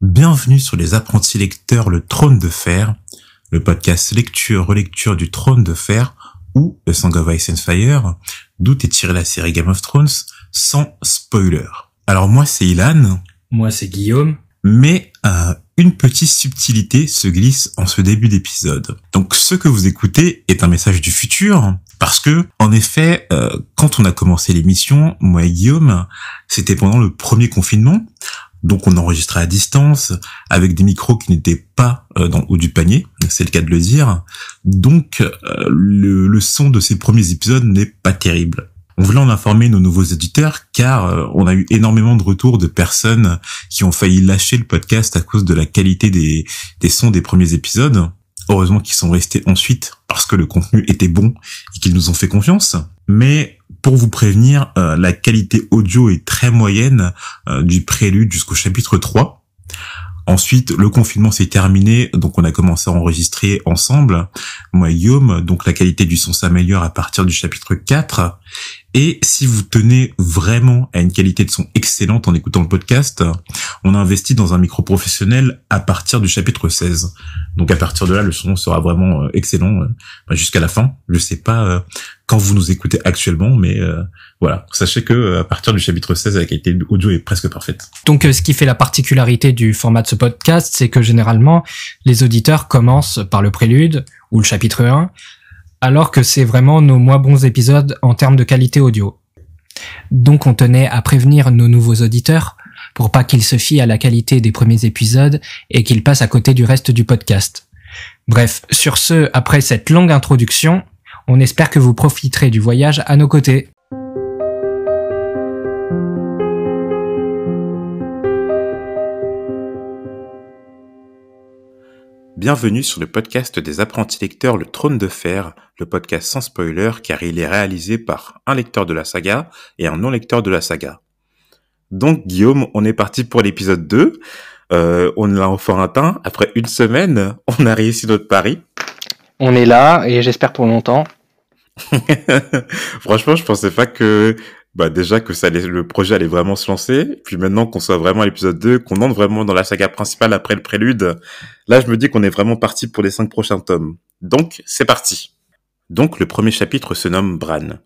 Bienvenue sur les apprentis lecteurs Le Trône de Fer, le podcast lecture-relecture du Trône de Fer ou The Song of Ice and Fire, d'où est tirée la série Game of Thrones, sans spoiler. Alors moi c'est Ilan. Moi c'est Guillaume. Mais euh, une petite subtilité se glisse en ce début d'épisode. Donc ce que vous écoutez est un message du futur, parce que en effet, euh, quand on a commencé l'émission, moi et Guillaume, c'était pendant le premier confinement. Donc on enregistrait à distance avec des micros qui n'étaient pas euh, dans le haut du panier, c'est le cas de le dire. Donc euh, le, son de ces premiers épisodes n'est pas terrible. On voulait en informer nos nouveaux éditeurs car euh, on a eu énormément de retours de personnes qui ont failli lâcher le podcast à cause de la qualité des, des sons des premiers épisodes. Heureusement qu'ils sont restés ensuite parce que le contenu était bon et qu'ils nous ont fait confiance. Mais pour vous prévenir, euh, la qualité audio est très moyenne euh, du prélude jusqu'au chapitre 3. Ensuite, le confinement s'est terminé, donc on a commencé à enregistrer ensemble, moi et Guillaume, donc la qualité du son s'améliore à partir du chapitre 4. Et si vous tenez vraiment à une qualité de son excellente en écoutant le podcast, on a investi dans un micro professionnel à partir du chapitre 16. Donc à partir de là, le son sera vraiment euh, excellent euh, jusqu'à la fin. Je sais pas euh, quand vous nous écoutez actuellement, mais voilà, sachez que à partir du chapitre 16, la qualité audio est presque parfaite. Donc ce qui fait la particularité du format de ce podcast, c'est que généralement, les auditeurs commencent par le prélude ou le chapitre 1, alors que c'est vraiment nos moins bons épisodes en termes de qualité audio. Donc on tenait à prévenir nos nouveaux auditeurs pour pas qu'ils se fient à la qualité des premiers épisodes et qu'ils passent à côté du reste du podcast. Bref, sur ce, après cette longue introduction, on espère que vous profiterez du voyage à nos côtés. Bienvenue sur le podcast des apprentis lecteurs Le Trône de Fer, le podcast sans spoiler car il est réalisé par un lecteur de la saga et un non-lecteur de la saga. Donc Guillaume, on est parti pour l'épisode 2. Euh, on l'a enfin atteint. Après une semaine, on a réussi notre pari. On est là et j'espère pour longtemps. Franchement, je pensais pas que bah déjà que ça allait, le projet allait vraiment se lancer, puis maintenant qu'on soit vraiment à l'épisode 2, qu'on entre vraiment dans la saga principale après le prélude, là je me dis qu'on est vraiment parti pour les cinq prochains tomes. Donc c'est parti. Donc le premier chapitre se nomme Bran.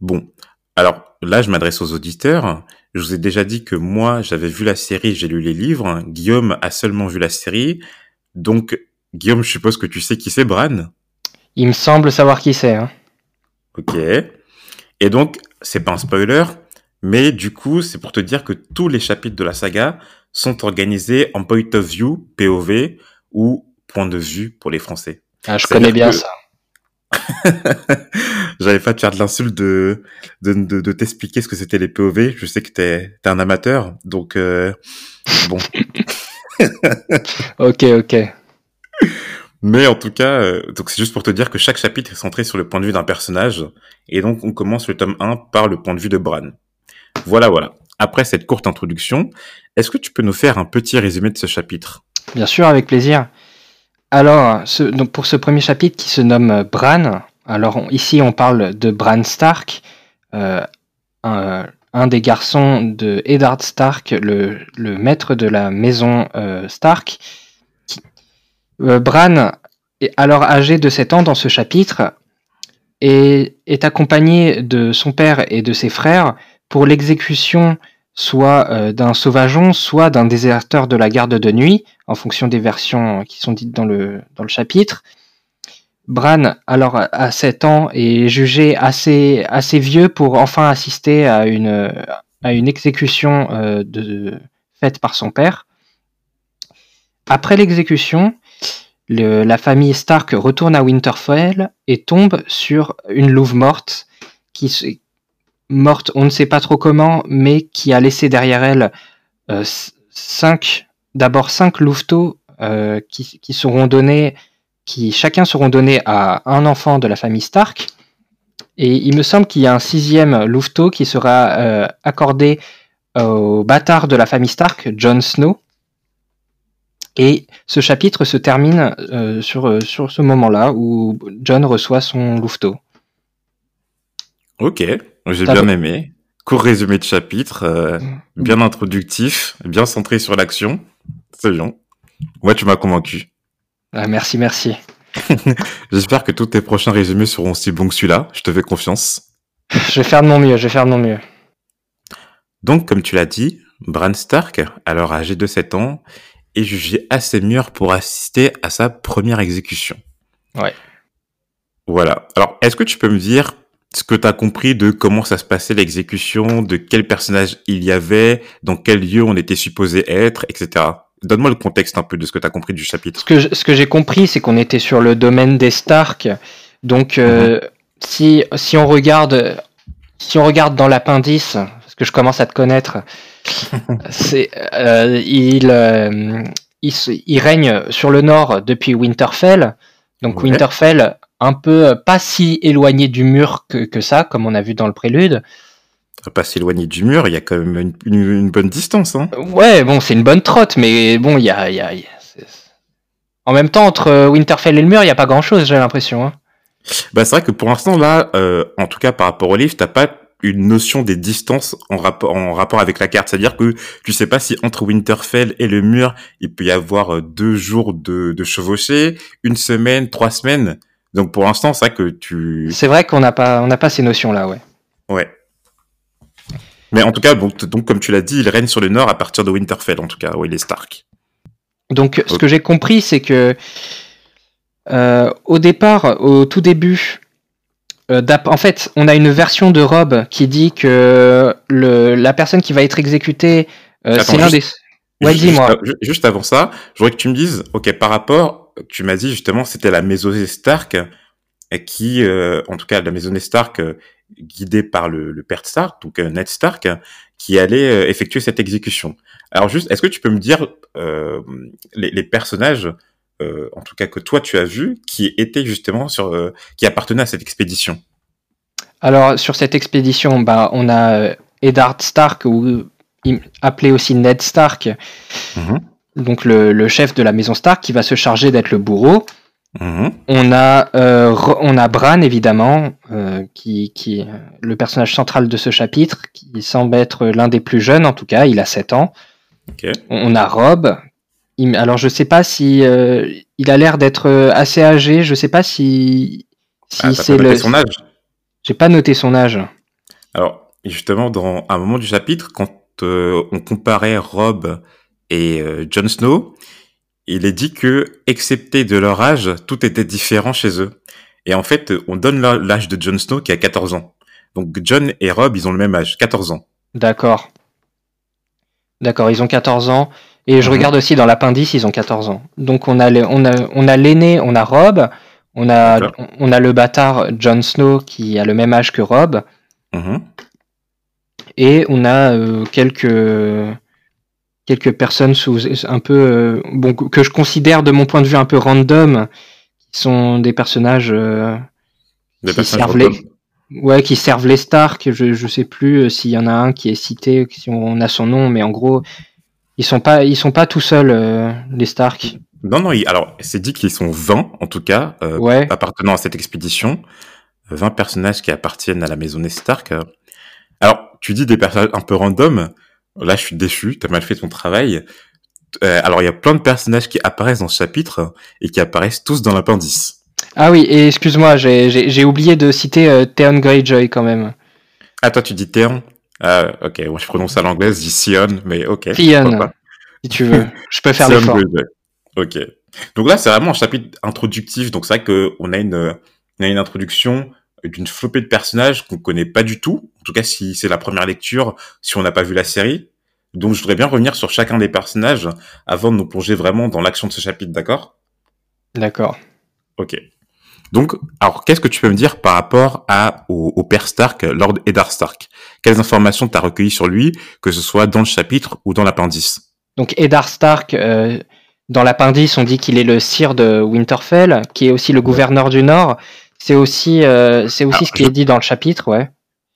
Bon, alors là je m'adresse aux auditeurs. Je vous ai déjà dit que moi j'avais vu la série, j'ai lu les livres. Guillaume a seulement vu la série. Donc Guillaume, je suppose que tu sais qui c'est Bran? Il me semble savoir qui c'est. Hein. Ok. Et donc, c'est pas un spoiler, mais du coup, c'est pour te dire que tous les chapitres de la saga sont organisés en point of view, POV, ou point de vue pour les Français. Ah, je connais bien ça. J'avais pas te faire de l'insulte de, de, de, t'expliquer ce que c'était les POV. Je sais que t'es es un amateur, donc euh, bon. ok, ok. Mais en tout cas, euh, c'est juste pour te dire que chaque chapitre est centré sur le point de vue d'un personnage, et donc on commence le tome 1 par le point de vue de Bran. Voilà, voilà. Après cette courte introduction, est-ce que tu peux nous faire un petit résumé de ce chapitre? Bien sûr, avec plaisir. Alors, pour ce premier chapitre qui se nomme Bran, alors ici on parle de Bran Stark, euh, un, des garçons de Eddard Stark, le, maître de la maison euh, Stark, euh, Bran, alors âgé de 7 ans dans ce chapitre, est, est, accompagné de son père et de ses frères pour l'exécution soit euh, d'un sauvageon, soit d'un déserteur de la garde de nuit, en fonction des versions qui sont dites dans le, chapitre. Bran, alors à 7 ans, est jugé assez, vieux pour enfin assister à une, exécution euh, faite par son père. Après l'exécution, la famille Stark retourne à Winterfell et tombe sur une louve morte, qui morte, on ne sait pas trop comment, mais qui a laissé derrière elle euh, cinq, d'abord cinq louveteaux euh, qui, seront donnés, qui chacun seront donnés à un enfant de la famille Stark. Et il me semble qu'il y a un sixième louveteau qui sera euh, accordé au bâtard de la famille Stark, Jon Snow, et ce chapitre se termine euh, sur, euh, sur ce moment-là où John reçoit son louveteau. Ok, j'ai bien aimé. Court résumé de chapitre, euh, mm. bien introductif, bien centré sur l'action. C'est bien. Moi, tu m'as convaincu. Ah, merci, merci. J'espère que tous tes prochains résumés seront aussi bons que celui-là. Je te fais confiance. Je vais faire de mon mieux, je vais faire de mon mieux. Donc, comme tu l'as dit, Bran Stark, alors âgé de 7 ans, est jugé assez mûr pour assister à sa première exécution. Ouais. Voilà. Alors, est-ce que tu peux me dire ce que tu as compris de comment ça se passait l'exécution, de quel personnage il y avait, dans quel lieu on était supposé être, etc. Donne-moi le contexte un peu de ce que tu as compris du chapitre. Ce que, je- ce que j'ai compris, c'est qu'on était sur le domaine des Stark. Donc, euh, si, si on regarde, si on regarde dans l'appendice, que je commence à te connaître, c'est, euh, il, euh, il, règne sur le nord depuis Winterfell. Donc, Ouais. Winterfell, un peu euh, pas si éloigné du mur que, que ça, comme on a vu dans le prélude. Pas s'éloigner du mur, il y a quand même une, une- une bonne distance. Hein. Ouais, bon, c'est une bonne trotte, mais bon, il y a, il y a- il y a- c'est- en même temps, entre Winterfell et le mur, il n'y a pas grand chose, j'ai l'impression. hein. Bah, c'est vrai que pour l'instant, là, euh, en tout cas par rapport au livre, t'as pas une notion des distances en rapport, en rapport avec la carte. C'est-à-dire que tu sais pas si entre Winterfell et le mur, il peut y avoir euh, deux jours de, de chevauchée, une semaine, trois semaines. Donc pour l'instant, c'est vrai que tu... C'est vrai qu'on n'a pas, on n'a pas ces notions-là, ouais. Ouais. Mais en tout cas, donc, donc comme tu l'as dit, il règne sur le nord à partir de Winterfell, en tout cas, où il est Stark. Donc, ce que j'ai compris, c'est que euh, au départ, au tout début, en fait, on a une version de Rob qui dit que le, la personne qui va être exécutée, euh, c'est l'un des. Ouais, dis-moi. Juste, avant ça, je voudrais que tu me dises, ok, par rapport, tu m'as dit justement, c'était la maison Stark euh, qui, euh, en tout cas, la maison Stark euh, guidée par le, le père de Stark, donc euh, Ned Stark, qui allait euh, effectuer cette exécution. Alors juste, est-ce que tu peux me dire euh, les, les personnages, euh, en tout cas que toi tu as vus, qui étaient justement sur, euh, qui appartenaient à cette expédition Alors, sur cette expédition, bah, on a euh, Eddard Stark, ou appelé aussi Ned Stark, Mhm. donc le, le chef de la maison Stark, qui va se charger d'être le bourreau. Mhm. On a, euh, on a Bran, évidemment, euh, qui, qui est le personnage central de ce chapitre, qui semble être l'un des plus jeunes, en tout cas, il a 7 ans. On a Rob. Il- alors, je sais pas si euh, il a l'air d'être euh, assez âgé, je sais pas si, si Ah, c'est le. son âge J'ai pas noté son âge. Alors, justement, dans un moment du chapitre, quand euh, on comparait Rob et euh, Jon Snow, il est dit que, excepté de leur âge, tout était différent chez eux. Et en fait, on donne l'âge de Jon Snow qui a 14 ans. Donc Jon et Rob, ils ont le même âge, 14 ans. D'accord. D'accord, ils ont 14 ans. Et je Mhm. regarde aussi dans l'appendice, ils ont 14 ans. Donc on a le- on a on a l'aîné, on a Rob, on a on a le bâtard Jon Snow qui a le même âge que Rob Mhm. et on a euh, quelques quelques personnes sous un peu euh, bon que je considère de mon point de vue un peu random qui sont des personnages euh, Des qui personnages servent les ouais qui servent les Stark, je je sais plus s'il y en a un qui est cité si on a son nom mais en gros ils sont pas ils sont pas tout seuls euh, les Stark. Non, non, il- alors, c'est dit qu'ils sont 20, en tout cas, euh, Ouais. appartenant à cette expédition. 20 personnages qui appartiennent à la maison des Stark. Alors, tu dis des personnages un peu random. Là, je suis déçu. T'as mal fait ton travail. Euh, alors, il y a plein de personnages qui apparaissent dans ce chapitre et qui apparaissent tous dans l'appendice. Ah oui, et excuse-moi, j'ai oublié de citer euh, Theon Greyjoy quand même. Ah, toi, tu dis Théon Ah, ok. Moi, je prononce à l'anglaise, je dis Sion, mais ok. Pas. si tu veux. Je peux faire Sion l'effort. Ok. Donc là, c'est vraiment un chapitre introductif. Donc c'est vrai que on a une, on a une introduction d'une flopée de personnages qu'on connaît pas du tout. En tout cas, si c'est la première lecture, si on n'a pas vu la série. Donc je voudrais bien revenir sur chacun des personnages avant de nous plonger vraiment dans l'action de ce chapitre, d'accord? D'accord. Ok. Donc, alors, qu'est-ce que tu peux me dire par rapport à, au, au père Stark, Lord Eddard Stark? Quelles informations t'as recueillies sur lui, que ce soit dans le chapitre ou dans l'appendice? Donc Eddard Stark, euh, dans l'appendice, on dit qu'il est le sire de Winterfell, qui est aussi le gouverneur du Nord. C'est aussi, euh, c'est aussi Alors, ce qui est dit dans le chapitre, ouais.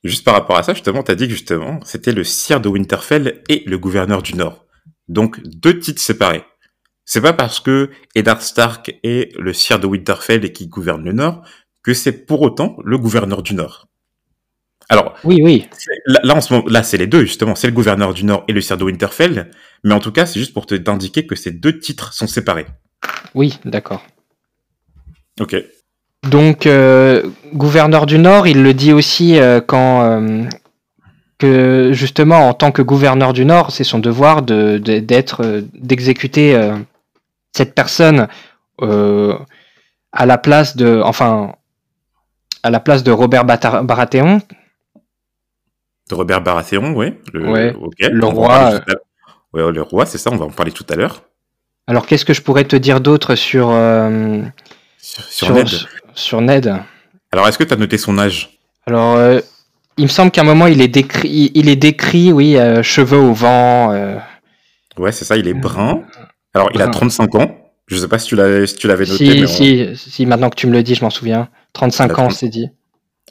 Juste par rapport à ça, justement, t'as dit que justement, c'était le sire de Winterfell et le gouverneur du Nord. Donc, deux titres séparés. C'est pas parce que Eddard Stark est le sire de Winterfell et qui gouverne le Nord que c'est pour autant le gouverneur du Nord. Alors, Oui, oui. là, là, en ce moment, là, c'est les deux, justement. C'est le gouverneur du Nord et le sire de Winterfell. Mais en tout cas, c'est juste pour te t'indiquer que ces deux titres sont séparés. Oui, d'accord. Ok. Donc, euh, gouverneur du Nord, il le dit aussi euh, quand euh, que justement, en tant que gouverneur du Nord, c'est son devoir de de- d'être d'exécuter cette personne à la place de, enfin, à la place de Robert Baratheon. De Robert Baratheon, oui. Le, Ouais. Le roi, l'heure. Ouais, le roi, c'est ça, on va en parler tout à l'heure. Alors, qu'est-ce que je pourrais te dire d'autre sur euh, Sur, sur Ned. sur Ned? Alors, est-ce que tu as noté son âge? Alors, euh, il me semble qu'à un moment, il est décrit, il- est décrit, oui, euh, cheveux au vent. euh, Ouais, c'est ça, il est brun. Alors, il a Brun. 35 ans. Je sais pas si tu l'avais, si noté. si, mais on- si, si, maintenant que tu me le dis, je m'en souviens. 35 Il a ans, 30. c'est dit.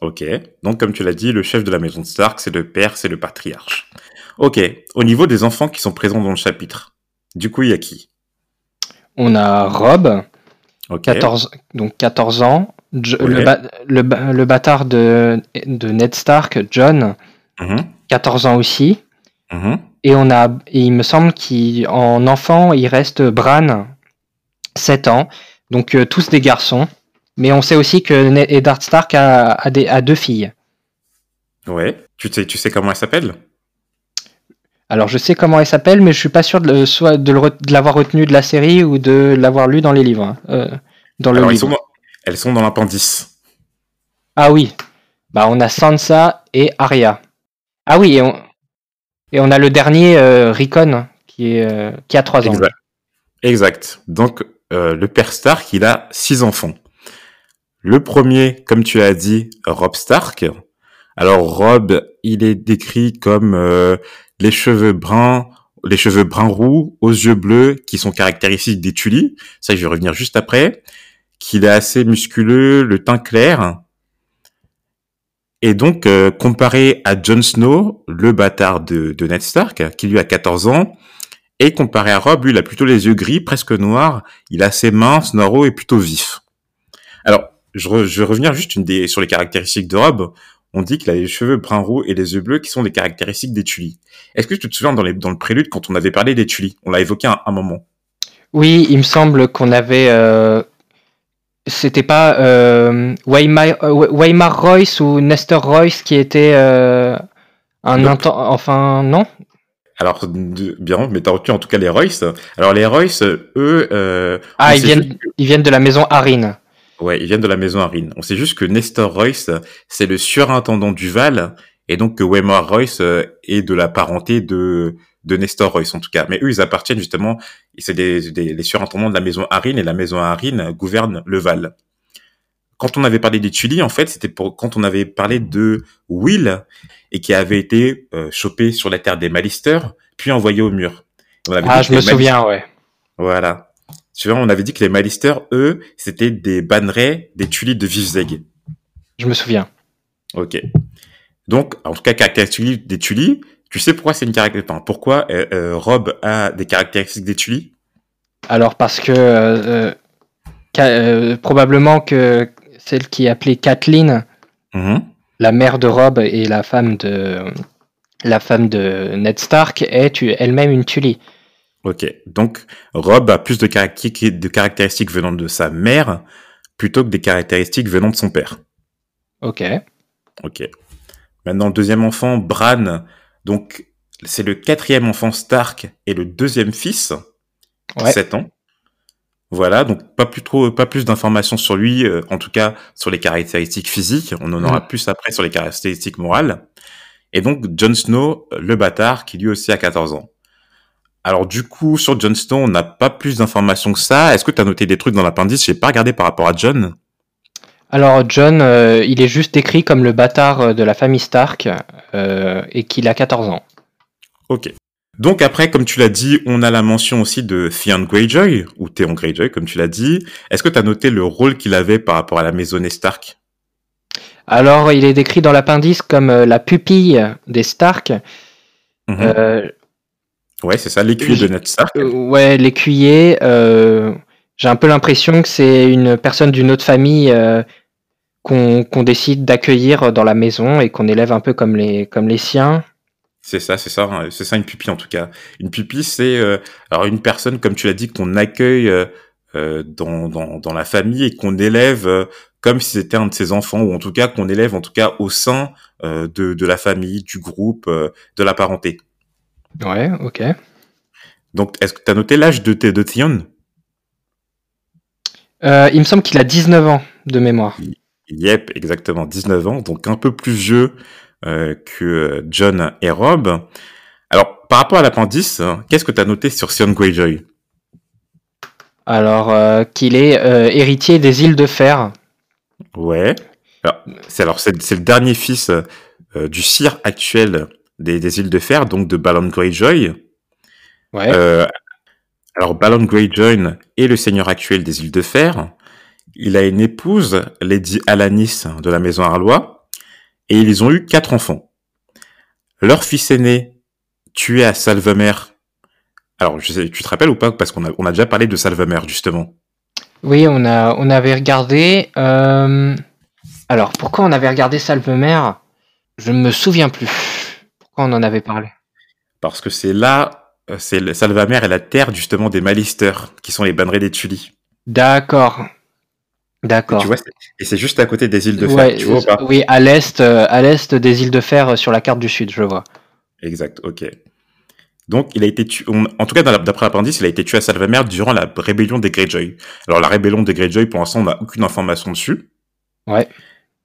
Ok. Donc, comme tu l'as dit, le chef de la maison de Stark, c'est le père, c'est le patriarche. Ok. Au niveau des enfants qui sont présents dans le chapitre, du coup, il y a qui? On a Rob, Ok. 14, donc 14 ans. Jo- Ouais. le, ba- le, bâtard de, de Ned Stark, John, Mhm, 14 ans aussi. mhm. Et on a, et il me semble qu'en enfant, il reste Bran, 7 ans. Donc euh, tous des garçons. Mais on sait aussi que Eddard Stark a, a, des, a deux filles. Ouais. Tu sais, tu sais comment elle s'appelle? Alors je sais comment elle s'appelle, mais je suis pas sûr de, le- soit l'avoir retenu de la série ou de l'avoir lu dans les livres. hein. Euh, dans le Alors, ils livre. sont dans- elles sont dans l'appendice. Ah oui. Bah on a Sansa et Arya. Ah oui, et on, et on a le dernier euh, Rickon qui est euh, qui a 3 ans. Exact. Exact. Donc, euh, le père Stark, il a six enfants. Le premier, comme tu as dit, Rob Stark. Alors, Rob, il est décrit comme euh, les cheveux bruns, les cheveux bruns roux, aux yeux bleus, qui sont caractéristiques des Tully. Ça, je vais revenir juste après. Qu'il est assez musculeux, le teint clair. Et donc, euh, comparé à Jon Snow, le bâtard de, de Ned Stark, qui lui a 14 ans, et comparé à Rob, lui, il a plutôt les yeux gris, presque noirs. Il a assez mince, noiro et plutôt vif. Alors, je, re- je vais revenir juste une des, sur les caractéristiques de Rob. On dit qu'il a les cheveux brun roux et les yeux bleus qui sont les caractéristiques des Tully. Est-ce que tu te souviens dans, les, dans le prélude quand on avait parlé des Tully? On l'a évoqué à un moment. Oui, il me semble qu'on avait. euh, C'était pas euh, Weimar, euh, Weimar Royce ou Nestor Royce qui était euh, un Nope. Enfin, non? Alors, bien, mais t'as retenu en tout cas les Royce. Alors, les Royce, eux, euh, Ah, ils viennent, ils viennent de la maison Harin. Ouais, ils viennent de la maison Harin. On sait juste que Nestor Royce, c'est le surintendant du Val, et donc que Weimar Royce euh, est de la parenté de, de Nestor Royce, en tout cas. Mais eux, ils appartiennent justement, c'est des, des, les surintendants de la maison Harin, et la maison Harin gouverne le Val. Quand on avait parlé des Tully, en fait, c'était pour quand on avait parlé de Will, et qui avait été euh, chopé sur la terre des Malisters, puis envoyé au mur. On avait Ah, je me Malisters- souviens, ouais. Voilà. Tu vois, on avait dit que les Malisters, eux, c'était des bannerets des Tully de Vivzeg. Je me souviens. Ok. Donc, en tout cas, caractéristique des Tully, tu sais pourquoi c'est une caractéristique, enfin, pourquoi euh, euh, Rob a des caractéristiques des Tully Alors, parce que. euh, probablement que celle qui est appelée Kathleen, Mhm. la mère de Rob et la femme de. La femme de Ned Stark est elle-même une Tully. Ok. Donc, Rob a plus de caractéristiques, de caractéristiques venant de sa mère plutôt que des caractéristiques venant de son père. Ok. Ok. Maintenant, le deuxième enfant, Bran. Donc, c'est le quatrième enfant Stark et le deuxième fils. Ouais. 7 ans. Voilà, donc pas plus trop, pas plus d'informations sur lui, euh, en tout cas sur les caractéristiques physiques. On en aura Mm. plus après sur les caractéristiques morales. Et donc Jon Snow, le bâtard, qui lui aussi a 14 ans. Alors du coup, sur Jon Snow, on n'a pas plus d'informations que ça. Est-ce que tu as noté des trucs dans l'appendice J'ai pas regardé par rapport à John? Alors, John, euh, il est juste décrit comme le bâtard euh, de la famille Stark euh, et qu'il a 14 ans. Ok. Donc après, comme tu l'as dit, on a la mention aussi de Theon Greyjoy, ou Theon Greyjoy, comme tu l'as dit. Est-ce que tu as noté le rôle qu'il avait par rapport à la maisonnée Stark? Alors, il est décrit dans l'appendice comme la pupille des Stark. Mhm. Euh, Ouais, c'est ça, l'écuyer de Ned Stark. euh, ouais, l'écuyer. euh, J'ai un peu l'impression que c'est une personne d'une autre famille euh, qu'on décide d'accueillir dans la maison et qu'on élève un peu comme les, comme les siens. C'est ça, c'est ça, hein, c'est ça une pupille en tout cas. Une pupille, c'est euh, alors une personne, comme tu l'as dit, qu'on accueille dans, dans, dans la famille et qu'on élève comme si c'était un de ses enfants, ou en tout cas qu'on élève en tout cas au sein de, de la famille, du groupe, de la parenté. Ouais, ok. Donc, est-ce que tu as noté l'âge de, de Tion? Euh, il me semble qu'il a 19 ans de mémoire. Yep, exactement, 19 ans, donc un peu plus vieux euh, que John et Rob. Alors, par rapport à l'appendice, hein, qu'est-ce que tu as noté sur Sion Greyjoy? Alors euh, qu'il est euh, héritier des îles de fer. Ouais. Alors, c'est alors c'est c'est le dernier fils euh, du sire actuel des, des îles de Fer, donc de Balon Greyjoy. Ouais. Euh, alors Balon Greyjoy est le seigneur actuel des îles de Fer. Il a une épouse, Lady Alanis de la maison Arlois, et ils ont eu quatre enfants. Leur fils aîné, tué à Salvemer. Alors, je sais, tu te rappelles ou pas Parce qu'on a, on a déjà parlé de Salvemer, justement. Oui, on, a, on avait regardé. euh, Alors, pourquoi on avait regardé Salvemer? Je ne me souviens plus. Pourquoi on en avait parlé? Parce que c'est là, euh, c'est le- Salvamer est la terre, justement, des Malister, qui sont les bannerets des Tully. D'accord. D'accord. Tu vois, c'est- et c'est juste à côté des îles de Fer, Ouais, tu vois pas? oui, à l'est, euh, à l'est des îles de fer euh, sur la carte du sud, je vois. Exact, ok. Donc, il a été tué, on- en tout cas, d'après l'appendice, il a été tué à Salvamer durant la rébellion des Greyjoy. Alors, la rébellion des Greyjoy, pour l'instant, on n'a aucune information dessus. Ouais.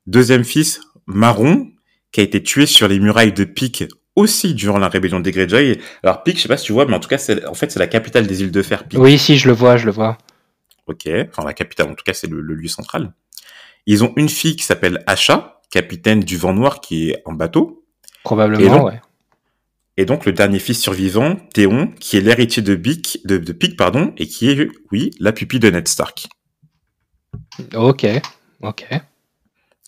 Deuxième fils, Marron, qui a été tué sur les murailles de Pique aussi durant la rébellion des Greyjoy. Alors, Pique, je sais pas si tu vois, mais en tout cas, c'est, en fait, c'est la capitale des îles de Fer, Pique. Oui, si, je le vois, je le vois. Ok, enfin la capitale, en tout cas c'est le, le lieu central. Ils ont une fille qui s'appelle Asha, capitaine du vent noir qui est en bateau. Et Probablement, donc- ouais. Et donc le dernier fils survivant, Théon, qui est l'héritier de Pic, de, de Pic, pardon, et qui est, oui, la pupille de Ned Stark. Ok, ok.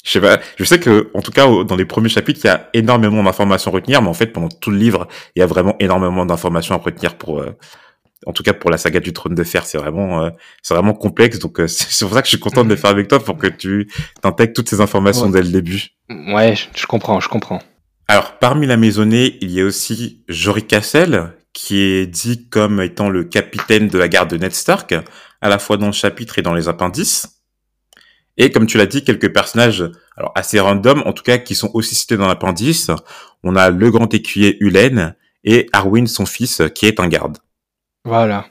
Je sais pas, je sais que, en tout cas, dans les premiers chapitres, il y a énormément d'informations à retenir, mais en fait, pendant tout le livre, il y a vraiment énormément d'informations à retenir pour, euh, en tout cas, pour la saga du trône de fer. C'est vraiment, euh, c'est vraiment complexe, donc euh, c'est pour ça que je suis content de le faire avec toi pour que tu t'intègres toutes ces informations Ouais. dès le début. Ouais, je, je comprends, je comprends. Alors, parmi la maisonnée, il y a aussi Jory Cassel, qui est dit comme étant le capitaine de la garde de Ned Stark, à la fois dans le chapitre et dans les appendices. Et comme tu l'as dit, quelques personnages, alors assez random, en tout cas, qui sont aussi cités dans l'appendice. On a le grand écuyer Hulen et Arwyn, son fils, qui est un garde. Voilà.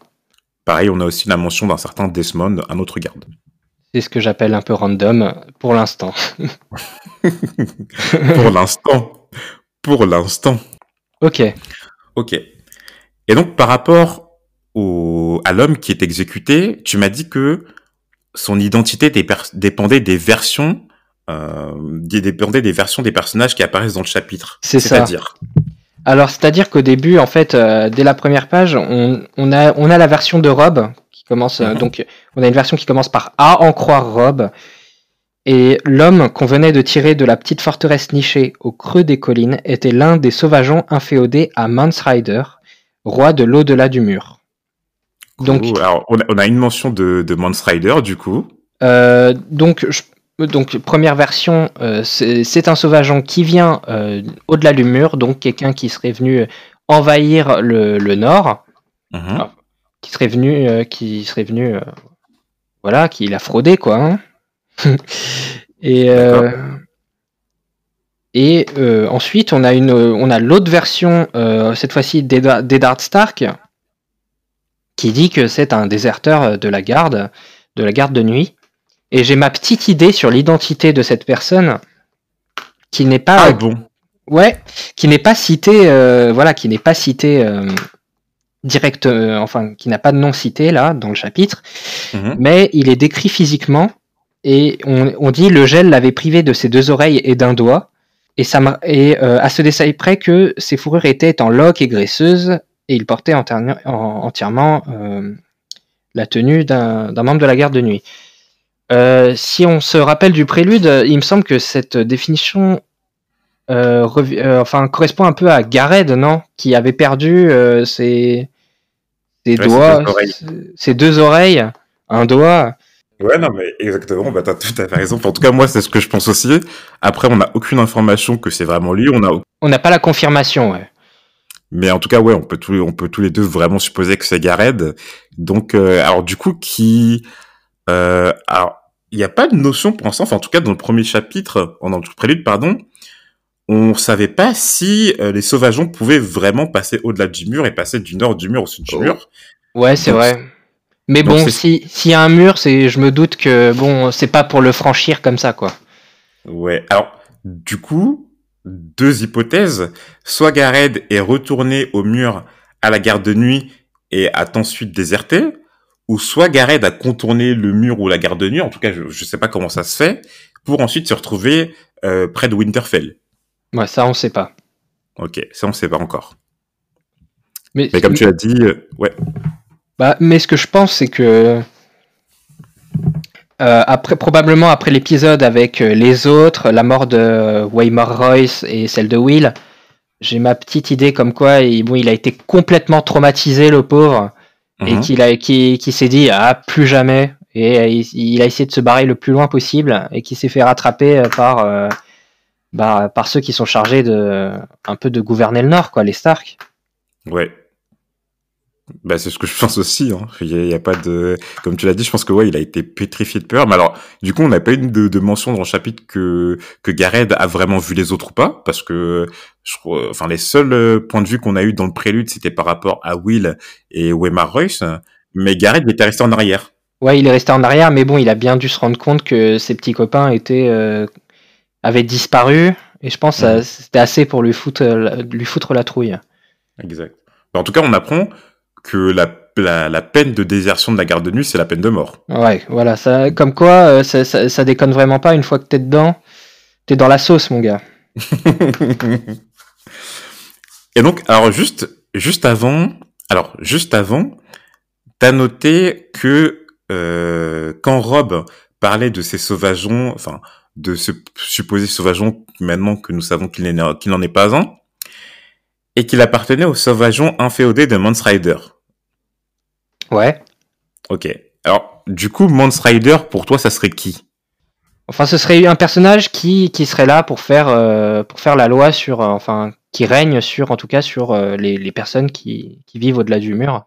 Pareil, on a aussi la mention d'un certain Desmond, un autre garde. C'est ce que j'appelle un peu random pour l'instant. Pour l'instant. Pour l'instant. Ok. Ok. Et donc, par rapport au, à l'homme qui est exécuté, tu m'as dit que son identité dépendait des versions, euh, dépendait des versions des personnages qui apparaissent dans le chapitre. C'est ça. C'est-à-dire. Alors, c'est-à-dire qu'au début, en fait, euh, dès la première page, on, on, a, on a la version de Rob qui commence. euh, Mhm. donc, on a une version qui commence par A en croire Rob. Et l'homme qu'on venait de tirer de la petite forteresse nichée au creux des collines était l'un des sauvageons inféodés à Mansrider, roi de l'au-delà du mur. Donc, alors, on a, on a une mention de, de Rider, du coup. Euh, donc, je- donc, première version, euh, c'est un sauvageon qui vient euh, au-delà du mur, donc quelqu'un qui serait venu envahir le, le nord, Mhm. Ah. qui serait venu, qui serait venu, voilà, qui l'a fraudé quoi. hein. et et ensuite, on a une, on a l'autre version, cette fois-ci d'Eddard Stark, qui dit que c'est un déserteur de la garde, de la garde de nuit. Et j'ai ma petite idée sur l'identité de cette personne, qui n'est pas, Ah bon? ouais, qui n'est pas citée, euh, voilà, qui n'est pas citée euh, direct, euh, enfin, qui n'a pas de nom cité là dans le chapitre, Mhm. mais il est décrit physiquement et on, on dit le gel l'avait privé de ses deux oreilles et d'un doigt. Et, ça, et euh, à ce détail près que ses fourrures étaient en loques et graisseuses et il portait entièrement, en- entièrement euh, la tenue d'un membre de la garde de nuit. Euh, si on se rappelle du prélude, il me semble que cette définition euh, euh, enfin, correspond un peu à Gareth, non? Qui avait perdu euh, ses, ses Ouais, ses doigts, deux oreilles. ses- ses deux oreilles, un doigt. Ouais, non, mais exactement, bah, t'as tout à fait raison. en tout cas, moi, c'est ce que je pense aussi. Après, on n'a aucune information que c'est vraiment lui. On a, On n'a pas la confirmation, ouais. Mais en tout cas, ouais, on peut tous, on peut tous les deux vraiment supposer que c'est Gareth. Donc, euh, alors, du coup, qui, euh, alors, il n'y a pas de notion pour l'instant, enfin, en tout cas, dans le premier chapitre, dans le prélude, pardon, on savait pas si euh, les sauvageons pouvaient vraiment passer au-delà du mur et passer du nord du mur au sud du Oh. mur. Ouais, c'est vrai. Mais donc bon, si s'il y a un mur, c'est, je me doute que bon, c'est pas pour le franchir comme ça, quoi. Ouais. Alors, du coup, deux hypothèses. Soit Gareth est retourné au mur à la garde de nuit et a ensuite déserté, ou soit Gareth a contourné le mur ou la garde de nuit, en tout cas, je, je sais pas comment ça se fait, pour ensuite se retrouver euh, près de Winterfell. Ouais, ça, on sait pas. Ok, ça on sait pas encore. Mais, Mais comme tu l'as dit, euh, ouais. bah, mais ce que je pense, c'est que euh, après, probablement après l'épisode avec euh, les autres, la mort de Waymar Royce et celle de Will, j'ai ma petite idée comme quoi il, bon, il a été complètement traumatisé, le pauvre, et Mhm. qu'il a, qui, qui s'est dit ah plus jamais, et euh, il, il a essayé de se barrer le plus loin possible, et qui s'est fait rattraper euh, par euh, bah, par ceux qui sont chargés de un peu de gouverner le Nord, quoi, les Stark. Ouais. Bah, c'est ce que je pense aussi. Hein. Il y, a, pas de, comme tu l'as dit, je pense que ouais, il a été pétrifié de peur. Mais alors, du coup, on n'a pas eu de, de mention dans le chapitre que que Gareth a vraiment vu les autres ou pas, parce que je enfin, les seuls euh, points de vue qu'on a eu dans le prélude, c'était par rapport à Will et Waymar Royce. Mais Gareth il était resté en arrière. Ouais, il est resté en arrière, mais bon, il a bien dû se rendre compte que ses petits copains étaient euh, avaient disparu, et je pense que c'était assez pour lui foutre, la- lui foutre la trouille. Exact. Bah, en tout cas, on apprend que la, la, la peine de désertion de la garde de nuit, c'est la peine de mort. Ouais, voilà, ça, comme quoi, euh, ça, ça, ça déconne vraiment pas. Une fois que t'es dedans, t'es dans la sauce, mon gars. Et donc, alors juste, juste avant, alors juste avant, t'as noté que euh, quand Rob parlait de ces sauvageons, enfin de ce supposé sauvageon, maintenant que nous savons qu'il n'en est pas un, et qu'il appartenait au sauvageon inféodé de Mons Rider. Ouais. Ok. Alors, du coup, Mons Rider, pour toi, ça serait qui? Enfin, ce serait un personnage qui, qui serait là pour faire, euh, pour faire la loi sur, euh, enfin, qui règne sur, en tout cas, sur euh, les, les personnes qui, qui vivent au-delà du mur.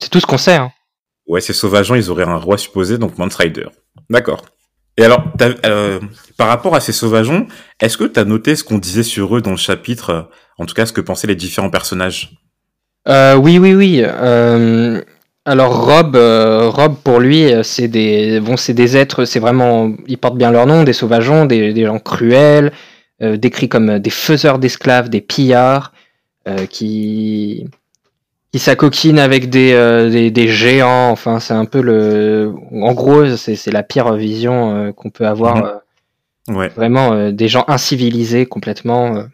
C'est tout ce qu'on sait. Hein. Ouais, ces sauvageons, ils auraient un roi supposé, donc Mons Rider. D'accord. Et alors, euh, par rapport à ces sauvageons, est-ce que tu as noté ce qu'on disait sur eux dans le chapitre, euh, en tout cas ce que pensaient les différents personnages? Euh, oui, oui, oui. Alors Rob, Rob pour lui, c'est des, bon, c'est des êtres, c'est vraiment, ils portent bien leur nom, des sauvageons, des, gens cruels, décrits comme des faiseurs d'esclaves, des pillards, qui, qui s'acoquinent avec des, euh, des, des géants. Enfin, c'est un peu le, en gros, c'est, la pire vision euh, qu'on peut avoir. Euh, Ouais. vraiment des gens incivilisés complètement.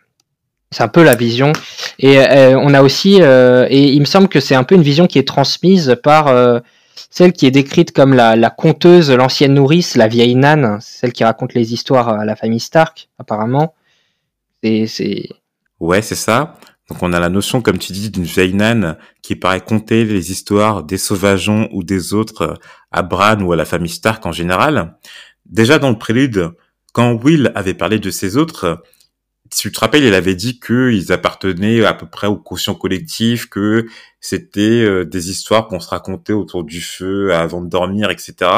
C'est un peu la vision. Et on a aussi, et il me semble que c'est un peu une vision qui est transmise par celle qui est décrite comme la, la conteuse, l'ancienne nourrice, la vieille Nan, celle qui raconte les histoires à la famille Stark, apparemment. Et c'est Ouais, c'est ça. Donc on a la notion, comme tu dis, d'une vieille nane qui paraît conter les histoires des sauvageons ou des autres euh, à Bran ou à la famille Stark en général. Déjà dans le prélude, quand Will avait parlé de ces autres, si tu te rappelles, il avait dit qu'ils appartenaient à peu près au quotient collectif, que c'était euh, des histoires qu'on se racontait autour du feu avant de dormir, etc.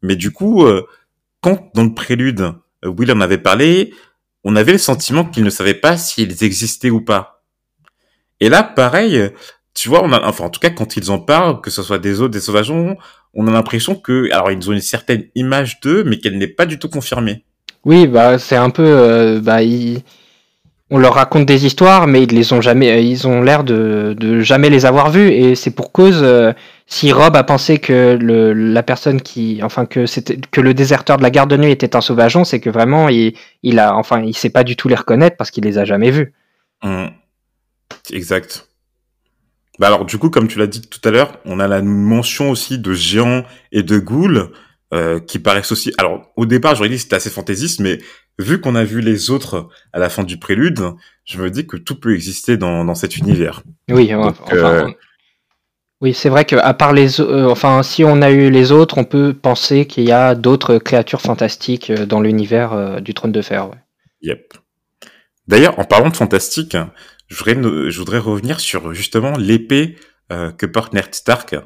Mais du coup, euh, quand dans le prélude, Will en avait parlé, on avait le sentiment qu'ils ne savaient pas s'ils existaient ou pas. Et là, pareil, tu vois, on a, enfin, en tout cas, quand ils en parlent, que ce soit des autres, des sauvageons, on a l'impression que, alors, ils ont une certaine image d'eux, mais qu'elle n'est pas du tout confirmée. oui, bah c'est un peu, euh, bah ils- on leur raconte des histoires, mais ils les ont jamais, euh, ils ont l'air de, de jamais les avoir vues, et c'est pour cause. euh, si Rob a pensé que le, la personne qui, enfin que c'était que le déserteur de la garde de nuit était un sauvageon, c'est que vraiment il, il a, enfin il sait pas du tout les reconnaître parce qu'il les a jamais vus. Hum. Exact. Bah alors, du coup, comme tu l'as dit tout à l'heure, on a la mention aussi de géants et de ghouls, euh, qui paraissent aussi. Alors, au départ, j'aurais dit que c'était assez fantaisiste, mais vu qu'on a vu les autres à la fin du prélude, je me dis que tout peut exister dans, dans cet univers. Oui, Donc, enfin, euh, Oui, c'est vrai que à part les, euh, enfin, si on a eu les autres, on peut penser qu'il y a d'autres créatures fantastiques euh, dans l'univers du Trône de Fer. Ouais. Yep. D'ailleurs, en parlant de fantastique, je voudrais, no- je voudrais revenir sur justement l'épée euh, que porte Ned Stark.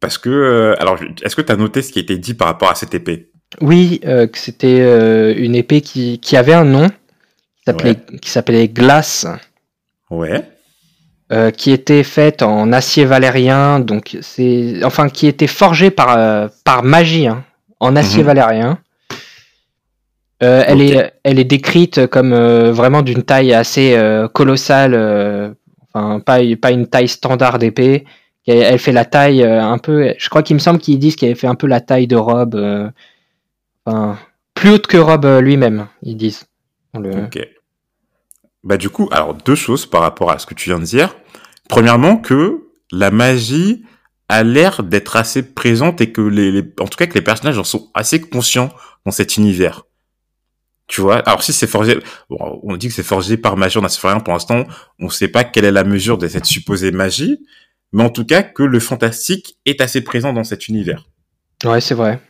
Parce que, euh, alors, est-ce que tu as noté ce qui a été dit par rapport à cette épée? Oui, euh, que c'était une épée qui, qui avait un nom, qui s'appelait Glace, Ouais. qui était faite en acier valérien, donc c'est, enfin, qui était forgée par par magie, hein, en acier Mhm. valérien. Euh, elle, est, elle est décrite comme euh, vraiment d'une taille assez euh, colossale, euh, enfin pas, pas une taille standard d'épée. Elle, elle fait la taille euh, un peu, je crois qu'il me semble qu'ils disent qu'elle fait un peu la taille de Rob, euh, enfin, plus haute que Rob lui-même, ils disent. Le- Ok. Bah du coup, alors deux choses par rapport à ce que tu viens de dire. Premièrement, que la magie a l'air d'être assez présente et que les, les- en tout cas que les personnages en sont assez conscients dans cet univers. Tu vois, alors si c'est forgé, bon, on dit que c'est forgé par magie, on rien pour l'instant, on sait pas quelle est la mesure de cette supposée magie, mais en tout cas que le fantastique est assez présent dans cet univers. Ouais, c'est vrai.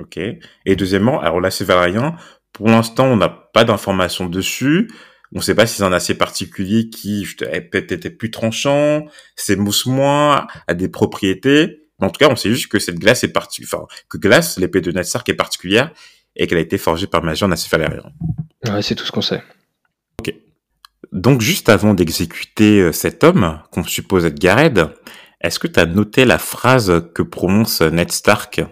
Ok. Et deuxièmement, alors là, c'est valérien. Pour l'instant, on n'a pas d'informations dessus. On ne sait pas si c'est un acier particulier qui je te- est peut-être plus tranchant, s'émousse moins, a des propriétés. Mais en tout cas, on sait juste que cette glace est parti, enfin, que glace, l'épée de Ned Stark est particulière et qu'elle a été forgée par en acier valérien. Ouais, c'est tout ce qu'on sait. Donc, juste avant d'exécuter euh, cet homme, qu'on suppose être Gareth, est-ce que tu as noté la phrase que prononce Ned Stark?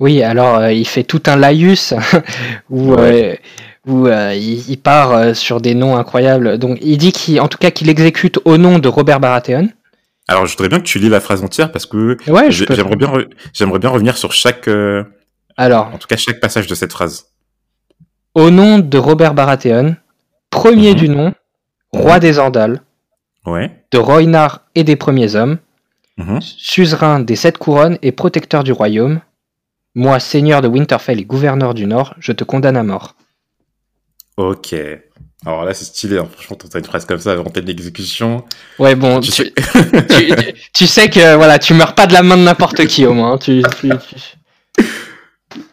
Oui, alors euh, il fait tout un laïus où, Ouais. euh, où euh, il, il part euh, sur des noms incroyables. Donc il dit qu'il, en tout cas, qu'il exécute au nom de Robert Baratheon. Alors, je voudrais bien que tu lis la phrase entière parce que Ouais. J'aimerais bien, re- j'aimerais bien revenir sur chaque, euh, Alors, en tout cas chaque passage de cette phrase. au nom de Robert Baratheon, premier Mhm. du nom, roi des Andals, Ouais. de Roynar et des premiers hommes, Mhm. suzerain des sept couronnes et protecteur du royaume, moi, seigneur de Winterfell et gouverneur du Nord, je te condamne à mort. Ok. Alors là, c'est stylé. Hein. Franchement, t'as une phrase comme ça avant telle exécution. Ouais, bon, Tu tu, sais- tu, sais que voilà, tu meurs pas de la main de n'importe qui au moins. hein. Tu-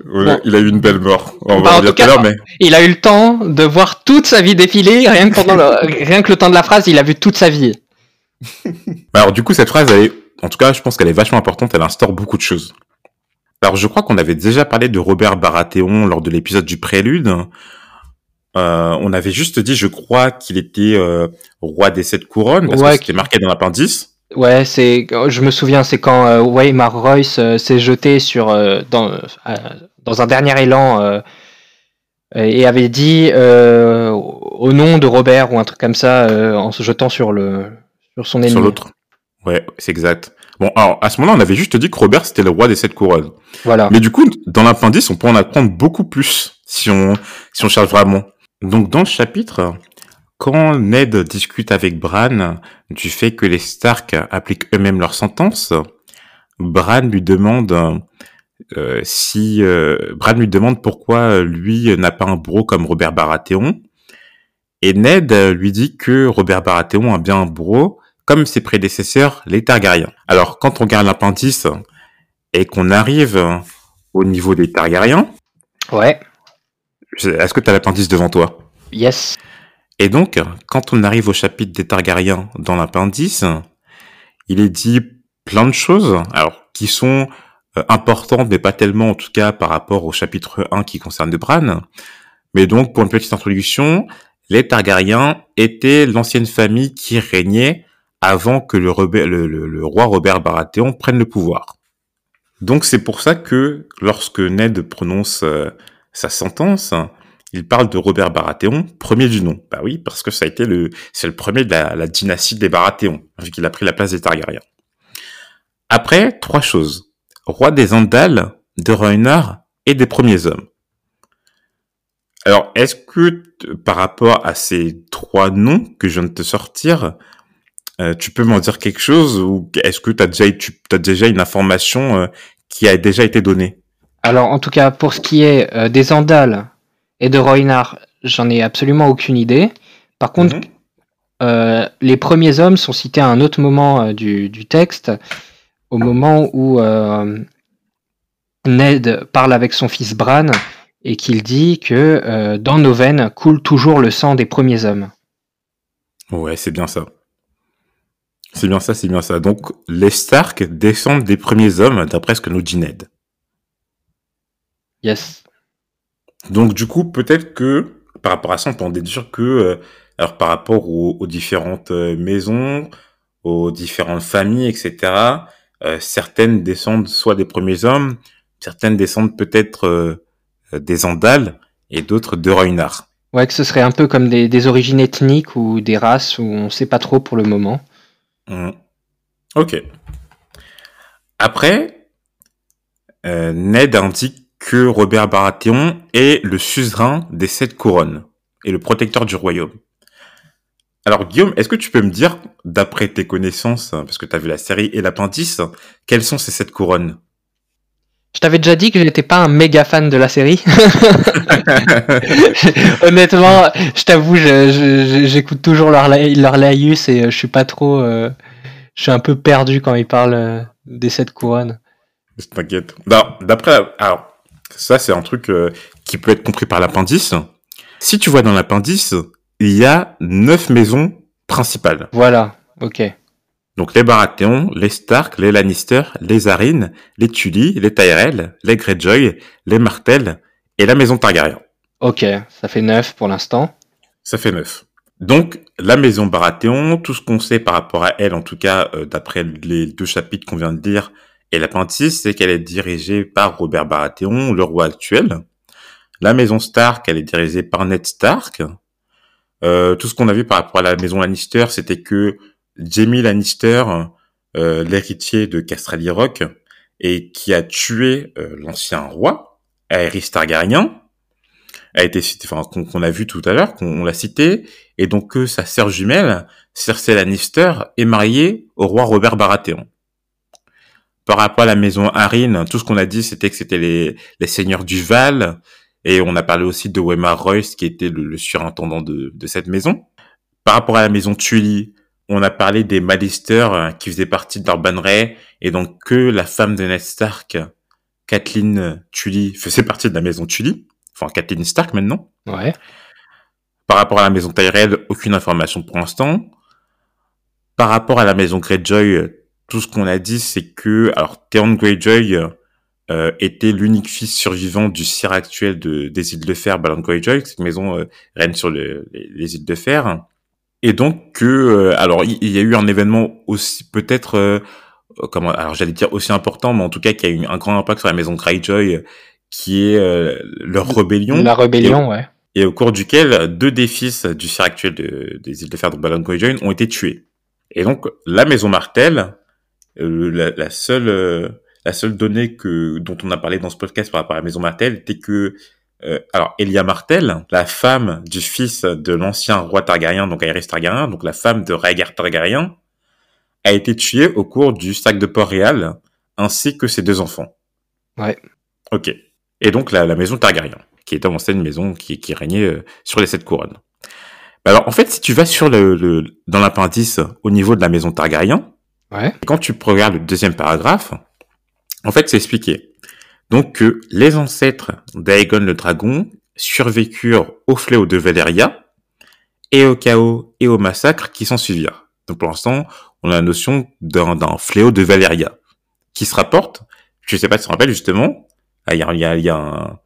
Ouais, Bon. Il a eu une belle mort. On va en en dire tout tout à cas- l'heure, mais Il a eu le temps de voir toute sa vie défiler, rien que pendant le, rien que le temps de la phrase, il a vu toute sa vie. Bah, alors du coup, cette phrase, elle est, en tout cas, je pense qu'elle est vachement importante. Elle instaure beaucoup de choses. Alors, je crois qu'on avait déjà parlé de Robert Baratheon lors de l'épisode du Prélude. Euh, on avait juste dit, je crois, qu'il était euh, roi des sept couronnes parce Ouais, que c'était marqué dans l'appendice. Ouais, c'est, je me souviens, c'est quand euh, Waymar Royce euh, s'est jeté sur euh, dans euh, dans un dernier élan et avait dit au nom de Robert ou un truc comme ça en se jetant sur le sur son ennemi. Sur l'autre. Ouais, c'est exact. Bon, alors, à ce moment-là, on avait juste dit que Robert, c'était le roi des sept couronnes. Voilà. Mais du coup, dans l'appendice, on peut en apprendre beaucoup plus si on, si on cherche vraiment. Donc, dans le chapitre, quand Ned discute avec Bran du fait que les Stark appliquent eux-mêmes leur sentence, Bran lui demande euh, si euh, Bran lui demande pourquoi lui n'a pas un bourreau comme Robert Baratheon. Et Ned lui dit que Robert Baratheon a bien un bourreau comme ses prédécesseurs, les Targaryens. Alors, quand on regarde l'appendice et qu'on arrive au niveau des Targaryens, Ouais. est-ce que tu as l'appendice devant toi? Yes. Et donc, quand on arrive au chapitre des Targaryens dans l'appendice, il est dit plein de choses, alors qui sont euh, importantes, mais pas tellement en tout cas par rapport au chapitre 1 qui concerne Bran. Mais donc, pour une petite introduction, les Targaryens étaient l'ancienne famille qui régnait avant que le roi Robert Baratheon prenne le pouvoir. Donc c'est pour ça que lorsque Ned prononce euh, sa sentence, il parle de Robert Baratheon, premier du nom. Bah oui, parce que ça a été le, c'est le premier de la, dynastie des Baratheon, vu qu'il a pris la place des Targaryens. Après, trois choses. Roi des Andals, de Rhoynar et des premiers hommes. Alors, est-ce que par rapport à ces trois noms que je viens de te sortir, euh, tu peux m'en dire quelque chose ou est-ce que déjà, tu as déjà une information euh, qui a déjà été donnée? Alors, en tout cas, pour ce qui est euh, des Andals et de Roynar, j'en ai absolument aucune idée. Par contre, Mhm. euh, les premiers hommes sont cités à un autre moment euh, du, du texte, au moment où euh, Ned parle avec son fils Bran et qu'il dit que euh, dans nos veines coule toujours le sang des premiers hommes. Ouais, c'est bien ça. C'est bien ça, c'est bien ça. Donc, les Stark descendent des premiers hommes, d'après ce que nous dit Ned. Yes. Donc, du coup, peut-être que, par rapport à ça, on peut en déduire que, euh, alors, par rapport aux, aux différentes euh, maisons, aux différentes familles, etc., euh, certaines descendent soit des premiers hommes, certaines descendent peut-être euh, euh, des Andals, et d'autres de Ragnar. Ouais, que ce serait un peu comme des, des origines ethniques ou des races où on sait pas trop pour le moment. Hmm. Ok. Après, euh, Ned indique que Robert Baratheon est le suzerain des sept couronnes et le protecteur du royaume. Alors Guillaume, est-ce que tu peux me dire, d'après tes connaissances, parce que tu as vu la série et l'appendice, quelles sont ces sept couronnes? Je t'avais déjà dit que j'étais pas un méga fan de la série. Honnêtement, je t'avoue, je- je- je- j'écoute toujours leur, leur laïus et euh, je suis pas trop. euh, je suis un peu perdu quand ils parlent euh, des sept couronnes. T'inquiète. Non, d'après, alors, ça c'est un truc euh, qui peut être compris par l'appendice. Si tu vois dans l'appendice, il y a neuf maisons principales. Voilà, ok. Donc les Baratheon, les Stark, les Lannister, les Arryn, les Tully, les Tyrell, les Greyjoy, les Martell et la maison Targaryen. Ok, ça fait neuf pour l'instant. Ça fait neuf. Donc la maison Baratheon, tout ce qu'on sait par rapport à elle, en tout cas euh, d'après les deux chapitres qu'on vient de lire et l'apprentisse, c'est qu'elle est dirigée par Robert Baratheon, le roi actuel. La maison Stark, elle est dirigée par Ned Stark. Euh, tout ce qu'on a vu par rapport à la maison Lannister, c'était que Jaime Lannister, euh, l'héritier de Casterly Rock, et qui a tué euh, l'ancien roi, Aerys Targaryen, a été cité, enfin qu'on a vu tout à l'heure, qu'on on l'a cité, et donc que sa sœur jumelle, Cersei Lannister, est mariée au roi Robert Baratheon. Par rapport à la maison Arryn, tout ce qu'on a dit, c'était que c'était les, les seigneurs du Val, et on a parlé aussi de Waymar Royce, qui était le, le surintendant de, de cette maison. Par rapport à la maison Tully, on a parlé des Mallister, euh, qui faisaient partie d'Urban Ray, et donc que la femme de Ned Stark, Kathleen Tully, faisait partie de la maison Tully, enfin Kathleen Stark maintenant. Ouais. Par rapport à la maison Tyrell, aucune information pour l'instant. Par rapport à la maison Greyjoy, tout ce qu'on a dit, c'est que, alors, Theon Greyjoy euh, était l'unique fils survivant du sire actuel de, des îles de Fer, Balon Greyjoy. Cette maison euh, règne sur le- les, les îles de Fer. Et donc que, euh, alors, il, y a eu un événement aussi, peut-être, euh, comment, alors j'allais dire aussi important, mais en tout cas qui a eu un grand impact sur la maison Greyjoy, qui est euh, leur rébellion La rébellion, ouais. et au cours duquel deux des fils du sire actuel de- des îles de fer de Balon Greyjoy ont été tués. Et donc la maison Martel, euh, la, la seule euh, la seule donnée que dont on a parlé dans ce podcast par rapport à la maison Martel était que euh, alors Elia Martel, la femme du fils de l'ancien roi Targaryen, donc Aerys Targaryen, donc la femme de Rhaegar Targaryen, a été tuée au cours du sac de Port-Réal, ainsi que ses deux enfants. Ouais. Ok. Et donc la, la maison Targaryen, qui était en ancienne maison qui, qui régnait euh, sur les sept couronnes. Bah Alors en fait, si tu vas sur le, le dans l'appendice au niveau de la maison Targaryen, Ouais. quand tu regardes le deuxième paragraphe, en fait, c'est expliqué. Donc que les ancêtres d'Aegon le Dragon survécurent au fléau de Valyria et au chaos et au massacre qui s'en suivirent. Donc pour l'instant, on a la notion d'un fléau de Valyria qui se rapporte, je sais pas si tu te rappelles justement, ah, il y a, il y a, il y a un-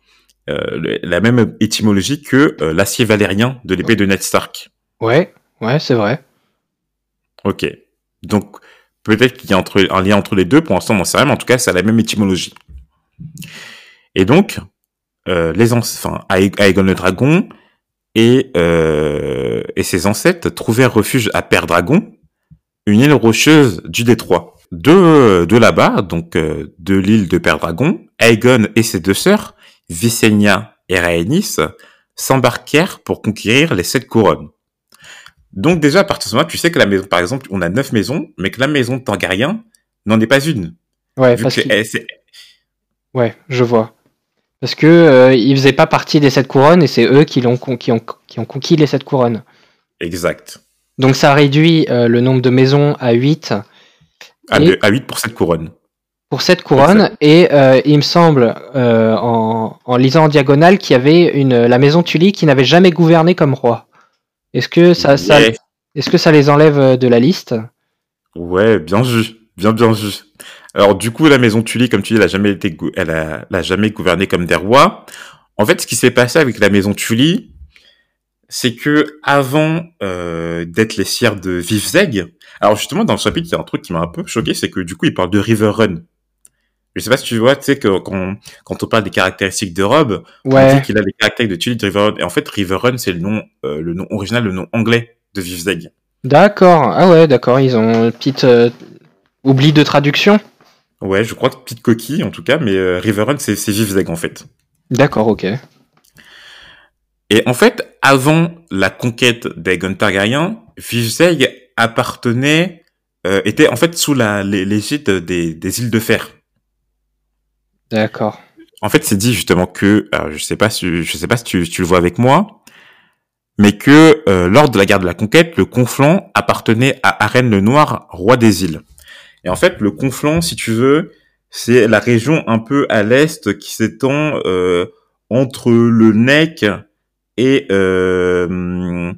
euh, la même étymologie que euh, l'acier valérien de l'épée de Ned Stark. Ouais, ouais, c'est vrai. Ok. Donc, peut-être qu'il y a un lien entre les deux, pour l'instant, on n'en sait rien, mais en tout cas, c'est la même étymologie. Et donc, euh, Aegon le Dragon et, euh, et ses ancêtres trouvèrent refuge à Père Dragon, une île rocheuse du détroit. De, de là-bas, donc euh, de l'île de Père Dragon, Aegon et ses deux sœurs, Visenya et Rhaenys, s'embarquèrent pour conquérir les sept couronnes. Donc déjà, à partir de ce moment tu sais que la maison, par exemple, on a neuf maisons, mais que la maison de Targaryen n'en est pas une. Ouais, parce que je vois. Parce que euh, ils faisaient pas partie des sept couronnes et c'est eux qui l'ont con- qui ont qui ont conquis les sept couronnes. Exact. Donc ça réduit euh, le nombre de maisons à 8 À, Et- à 8 pour cette couronne. pour cette couronne. Et euh, il me semble, euh, en, en lisant en diagonale, qu'il y avait une, la maison Tully qui n'avait jamais gouverné comme roi. Est-ce que ça, ça, Ouais. est-ce que ça les enlève euh, de la liste? Ouais, bien vu, bien bien vu. Alors du coup, la maison Tully, comme tu dis, elle a jamais été, gou- elle a, elle a jamais gouverné comme des rois. En fait, ce qui s'est passé avec la maison Tully, c'est que avant euh, d'être les sires de Vivzeg, alors justement dans le chapitre, il y a un truc qui m'a un peu choqué, c'est que du coup, il parle de River Run. Je sais pas si tu vois, tu sais que quand, quand on parle des caractéristiques de Rob, on Ouais, dit qu'il a les caractéristiques de de River Run. Et en fait, River Run, c'est le nom, euh, le nom original, le nom anglais de Vivzeg. d'accord. Ah ouais, d'accord. Ils ont une petite euh, oubli de traduction. Ouais, je crois que petite coquille en tout cas, mais euh, River Run, c'est Vivzeg en fait. D'accord, ok. Et en fait, avant la conquête d'Aegon Targaryen, Vivzeg appartenait, euh, était en fait sous la l'égide des, des îles de fer. D'accord. En fait, c'est dit justement que, alors, je sais pas si, je sais pas si tu, si tu le vois avec moi, mais que euh, lors de la guerre de la conquête, le Conflent appartenait à Arène le Noir, roi des îles. Et en fait, le Conflent, si tu veux, c'est la région un peu à l'est qui s'étend euh, entre le Neck et euh,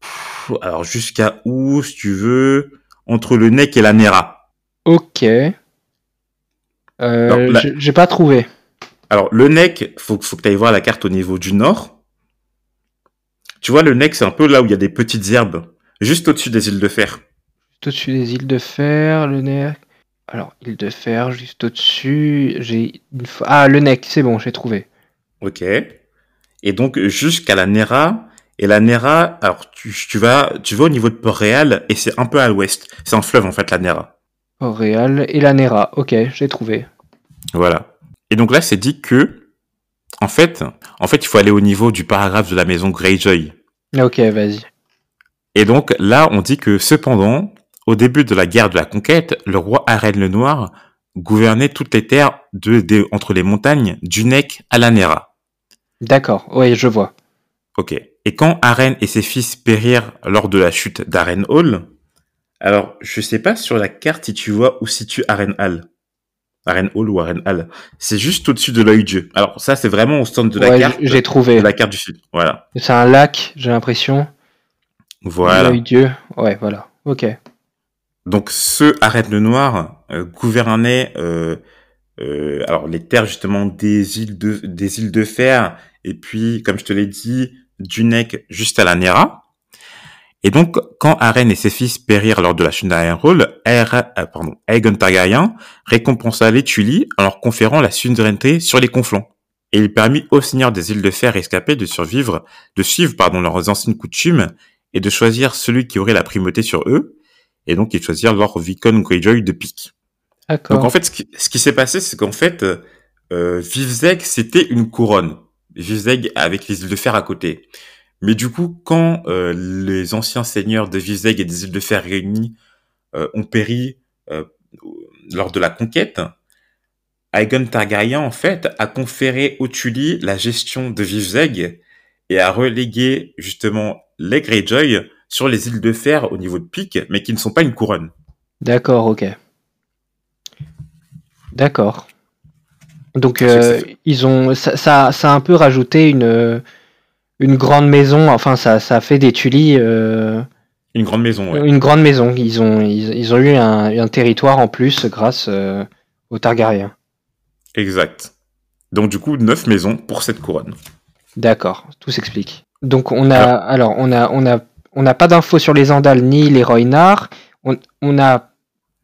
pff, alors jusqu'à où, si tu veux, entre le Neck et la Nera. Ok. Euh, la- j'ai- pas trouvé. Alors, le Neck, faut, faut que tu ailles voir la carte au niveau du nord. Tu vois, le Neck, c'est un peu là où il y a des petites herbes, juste au-dessus des îles de fer. Tout au-dessus des îles de fer, le nec. Alors, île de fer, juste au-dessus. J'ai. Ah, le nec, c'est bon, j'ai trouvé. Ok. Et donc, jusqu'à la Nera. Et la Nera, alors, tu, tu vas, tu vas au niveau de Port-Réal, et c'est un peu à l'ouest. C'est un fleuve, en fait, la Nera. Port-Réal et la Nera. Ok, j'ai trouvé. Voilà. Et donc là, c'est dit que, en fait, en fait, il faut aller au niveau du paragraphe de la maison Greyjoy. Ok, vas-y. Et donc là, on dit que cependant, au début de la guerre de la conquête, le roi Arène le Noir gouvernait toutes les terres de, de- entre les montagnes du Neck à la Nera. D'accord, oui, je vois. Ok. Et quand Arène et ses fils périrent lors de la chute d'Arène Hall, alors je sais pas sur la carte si tu vois où situe Arène Hall. Arène Hall ou Arène Hall. C'est juste au-dessus de l'œil Dieu. Alors ça, c'est vraiment au centre de la Ouais, carte. j'ai de trouvé. la carte du sud. Voilà. C'est un lac, j'ai l'impression. Voilà. L'œil Dieu. Ouais, voilà. Ok. Donc ce Arrête le Noir euh, gouvernait euh, euh, alors les terres justement des îles de des îles de fer et puis comme je te l'ai dit du Neck juste à la Nera. Et donc quand Arène et ses fils périrent lors de la chute Aer- euh, pardon, Aegon Targaryen récompensa les Tully en leur conférant la souveraineté sur les conflans. Et il permit aux seigneurs des îles de fer rescapés de survivre, de suivre pardon leurs anciennes coutumes et de choisir celui qui aurait la primauté sur eux et donc ils choisirent Lord Vicon Greyjoy de pique. Donc en fait, ce qui, ce qui s'est passé, c'est qu'en fait, euh, Vivzeg, c'était une couronne. Vivzeg avec les îles de fer à côté. Mais du coup, quand euh, les anciens seigneurs de Vivzeg et des îles de fer réunis euh, ont péri euh, lors de la conquête, Aegon Targaryen, en fait, a conféré au Tully la gestion de Vivzeg et a relégué justement les Greyjoy sur les îles de fer au niveau de pique, mais qui ne sont pas une couronne. D'accord, ok. D'accord. Donc, que euh, ils ont, ça, ça, ça a un peu rajouté une, une grande maison. Enfin, ça, ça a fait des Tully euh, Une grande maison, ouais. une grande maison. Ils ont, ils, ils ont eu un, un territoire en plus grâce euh, aux Targaryens. Exact. Donc du coup, neuf maisons pour cette couronne. D'accord, tout s'explique. Donc, on a, alors, on a, on a, on n'a pas d'infos sur les Andals ni les Roynards. On, on a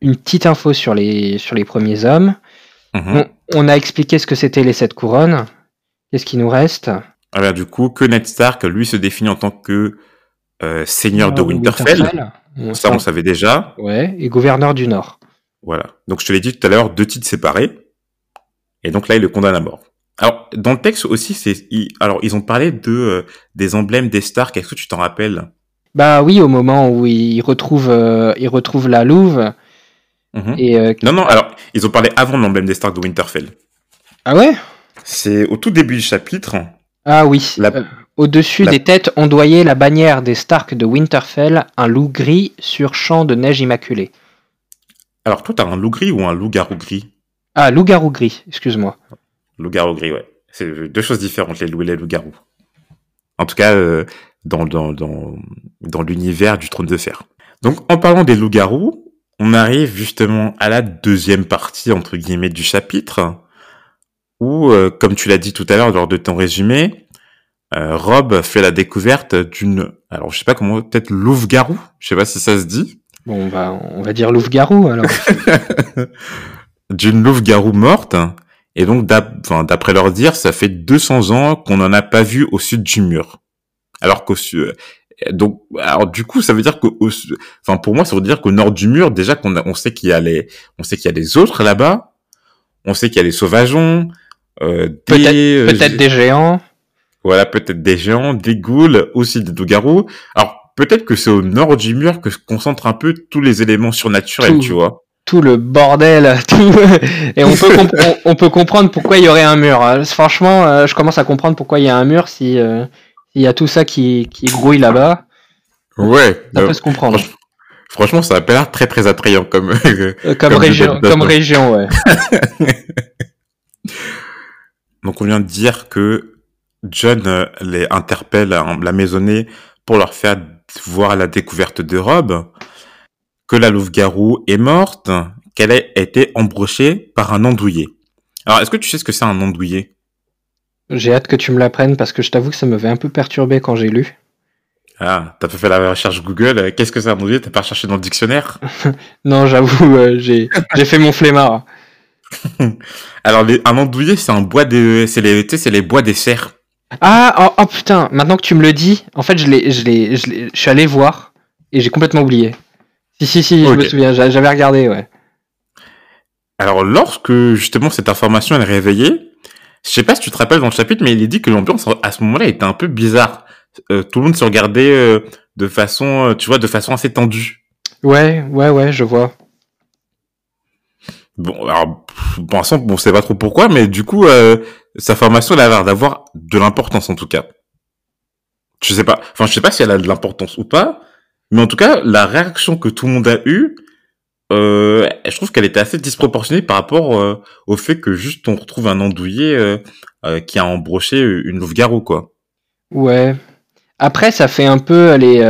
une petite info sur les, sur les premiers hommes. Mhm. On, on a expliqué ce que c'était les sept couronnes. Qu'est-ce qui nous reste? Alors du coup, que Ned Stark, lui, se définit en tant que euh, seigneur de Euh, Winterfell. On Ça, on savait déjà. Ouais, et gouverneur du Nord. Voilà. Donc je te l'ai dit tout à l'heure, deux titres séparés. Et donc là, il le condamne à mort. Alors dans le texte aussi, c'est ils- alors ils ont parlé de euh, des emblèmes des Stark. Est-ce que tu t'en rappelles? Bah oui, au moment où il retrouve, euh, il retrouve la Louve. Mhm. Et, euh, Non, non. Alors ils ont parlé avant de l'emblème des Stark de Winterfell. Ah ouais? C'est au tout début du chapitre. Ah oui. La- Euh, Au-dessus la- des têtes ondoyait la bannière des Stark de Winterfell, un loup gris sur champ de neige immaculée. Alors toi, t'as un loup gris ou un loup-garou gris? Ah, loup-garou gris, excuse-moi. Loup-garou gris, ouais. C'est deux choses différentes, les loups et les loups-garous. En tout cas, euh, dans, dans, dans, dans l'univers du trône de fer. Donc, en parlant des loups-garous, on arrive justement à la deuxième partie, entre guillemets, du chapitre, où, euh, comme tu l'as dit tout à l'heure lors de ton résumé, euh, Rob fait la découverte d'une, alors je sais pas comment, peut-être louve-garou, je sais pas si ça se dit, Bon, on va, on va dire loup-garou alors. d'une louve-garou morte. Et donc, d'après leur dire, ça fait 200 ans qu'on n'en a pas vu au sud du mur. Alors qu'au sud, donc, alors du coup, ça veut dire su- enfin, pour moi, ça veut dire qu'au nord du mur, déjà qu'on on sait qu'il y a les, on sait qu'il y a les autres là-bas. On sait qu'il y a les sauvageons, euh, des, Peut-être euh, peut-être des géants. voilà, peut-être des géants, des ghouls, aussi des loups-garous. Alors, peut-être que c'est au nord du mur que se concentrent un peu tous les éléments surnaturels, Tout. tu vois. Tout le bordel, tout... et on peut, on, on peut comprendre pourquoi il y aurait un mur. Euh, Franchement, euh, je commence à comprendre pourquoi il y a un mur si euh, s'il y a tout ça qui, qui grouille là-bas. Ouais. Ça peut se comprendre. franchement, franchement, ça a pas l'air très très attrayant comme. Comme, comme région, comme région, ouais. Donc on vient de dire que John euh, les interpelle à la maisonnée pour leur faire voir la découverte de Rob, que la louve-garou est morte, qu'elle a été embrochée par un andouillé. Alors est-ce que tu sais ce que c'est un andouillé? J'ai hâte que tu me l'apprennes parce que je t'avoue que ça m'avait un peu perturbé quand j'ai lu. Ah, t'as pas fait la recherche Google, euh, qu'est-ce que c'est un andouillé? T'as pas cherché dans le dictionnaire? Non, j'avoue, euh, j'ai j'ai fait mon flemmard. Alors les- un andouillé c'est un bois de... c'est les, tu sais, c'est les bois des cerfs. Ah, oh, oh, putain, maintenant que tu me le dis, en fait, je l'ai, je l'ai, je suis allé voir et j'ai complètement oublié. Si, si, si, je me souviens, j'a- j'avais regardé, ouais. Alors, lorsque justement cette information est réveillée, je sais pas si tu te rappelles dans le chapitre, mais il est dit que l'ambiance à ce moment-là était un peu bizarre. Euh, tout le monde se regardait euh, de façon, euh, tu vois, de façon assez tendue. Ouais, ouais, ouais, je vois. Bon, alors, pour l'instant, on sait pas trop pourquoi, mais du coup, euh, sa formation elle a l'air d'avoir de l'importance en tout cas. Je sais pas, enfin, je sais pas si elle a de l'importance ou pas, mais en tout cas, la réaction que tout le monde a eue, euh, je trouve qu'elle était assez disproportionnée par rapport euh, au fait que juste on retrouve un andouillé euh, euh, qui a embroché une louve-garou, quoi. Ouais. Après, ça fait un peu les.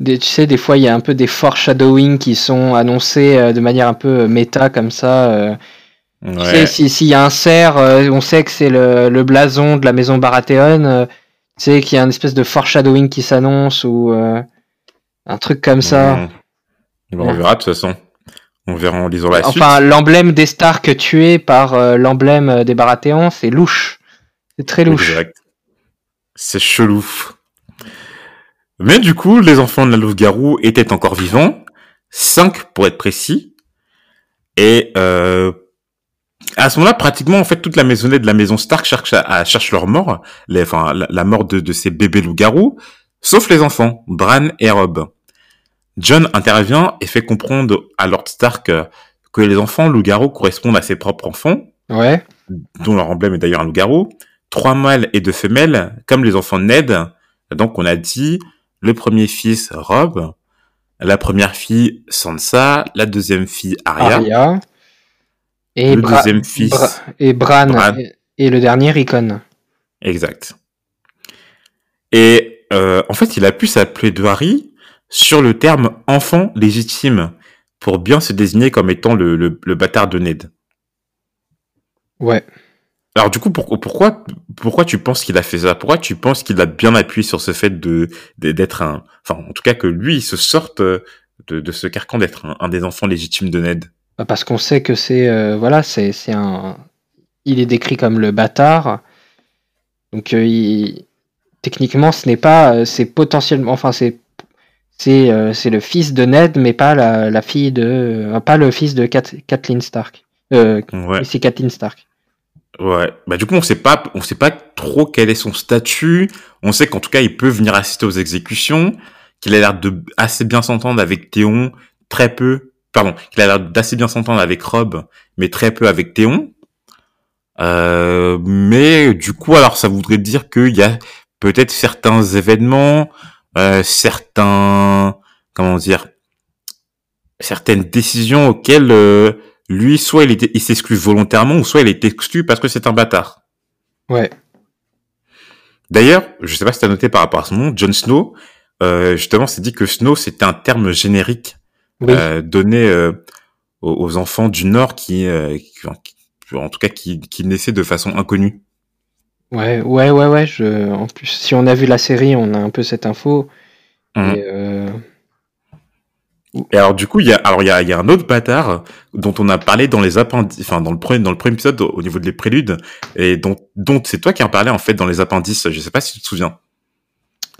Euh, des, tu sais, des fois, il y a un peu des foreshadowing qui sont annoncés euh, de manière un peu méta, comme ça. euh. Tu sais, Ouais. si- s'il y a un cerf, euh, on sait que c'est le, le blason de la maison Baratheon. euh, tu sais, qu'il y a une espèce de foreshadowing qui s'annonce ou euh, un truc comme ça. Mmh. Bon, on verra de toute façon. On verra en lisant la suite. Enfin, l'emblème des Stark tué par euh, l'emblème des Baratheons, c'est louche. C'est très louche. Exact. C'est chelou. Mais du coup, les enfants de la louve-garou étaient encore vivants, cinq pour être précis. Et euh, à ce moment-là, pratiquement, en fait, toute la maisonnette de la maison Stark cherche, à, cherche leur mort, les, enfin, la, la mort de, de ces bébés loups-garous, sauf les enfants, Bran et Rob. John intervient et fait comprendre à Lord Stark que les enfants loups-garous correspondent à ses propres enfants, Ouais. dont leur emblème est d'ailleurs un loup-garou, trois mâles et deux femelles, comme les enfants de Ned. Donc on a dit le premier fils Rob, la première fille Sansa, la deuxième fille Arya, Arya. Et, le Bra- deuxième fils Bra- et Bran. Bran. Et, le dernier, Rickon. exact. Et euh, en fait, il a pu s'appeler Harry sur le terme enfant légitime pour bien se désigner comme étant le, le, le bâtard de Ned. Ouais. Alors du coup, pour- pourquoi, pourquoi tu penses qu'il a fait ça? Pourquoi tu penses qu'il a bien appuyé sur ce fait de d'être un, enfin en tout cas que lui il se sorte euh, de, de ce carcan d'être un, un des enfants légitimes de Ned? Bah, Parce qu'on sait que c'est. euh, voilà, c'est c'est un. Il est décrit comme le bâtard. Donc, euh, il- techniquement, ce n'est pas. C'est potentiellement. Enfin, c'est. C'est euh, c'est le fils de Ned, mais pas la, la fille de. pas le fils de Kat- Kathleen Stark. Euh, Ouais. C'est Kathleen Stark. Ouais. Bah du coup on sait pas, on sait pas trop quel est son statut. On sait qu'en tout cas il peut venir assister aux exécutions, qu'il a l'air de assez bien s'entendre avec Théon, très peu. Pardon, qu'il a l'air d'assez bien s'entendre avec Rob, mais très peu avec Théon. Euh, mais du coup, alors ça voudrait dire qu'il y a peut-être certains événements, euh, certains, comment dire, certaines décisions auxquelles euh, lui, soit il, était, il s'exclut volontairement, ou soit il est exclu parce que c'est un bâtard. Ouais. D'ailleurs, je sais pas si tu as noté par rapport à son nom, Jon Snow, euh, justement, c'est dit que Snow, c'était un terme générique Oui. euh, donné euh, aux, aux enfants du Nord qui, euh, qui- en tout cas, qui, qui naissaient de façon inconnue. Ouais, ouais, ouais, ouais. Je... En plus, si on a vu la série, on a un peu cette info. Et, euh, Et alors du coup, il y a, alors il y a, il y a un autre bâtard dont on a parlé dans les appendices, enfin dans le premier, dans le premier épisode au au niveau des préludes, et dont, dont c'est toi qui en parlais en fait dans les appendices. Je sais pas si tu te souviens.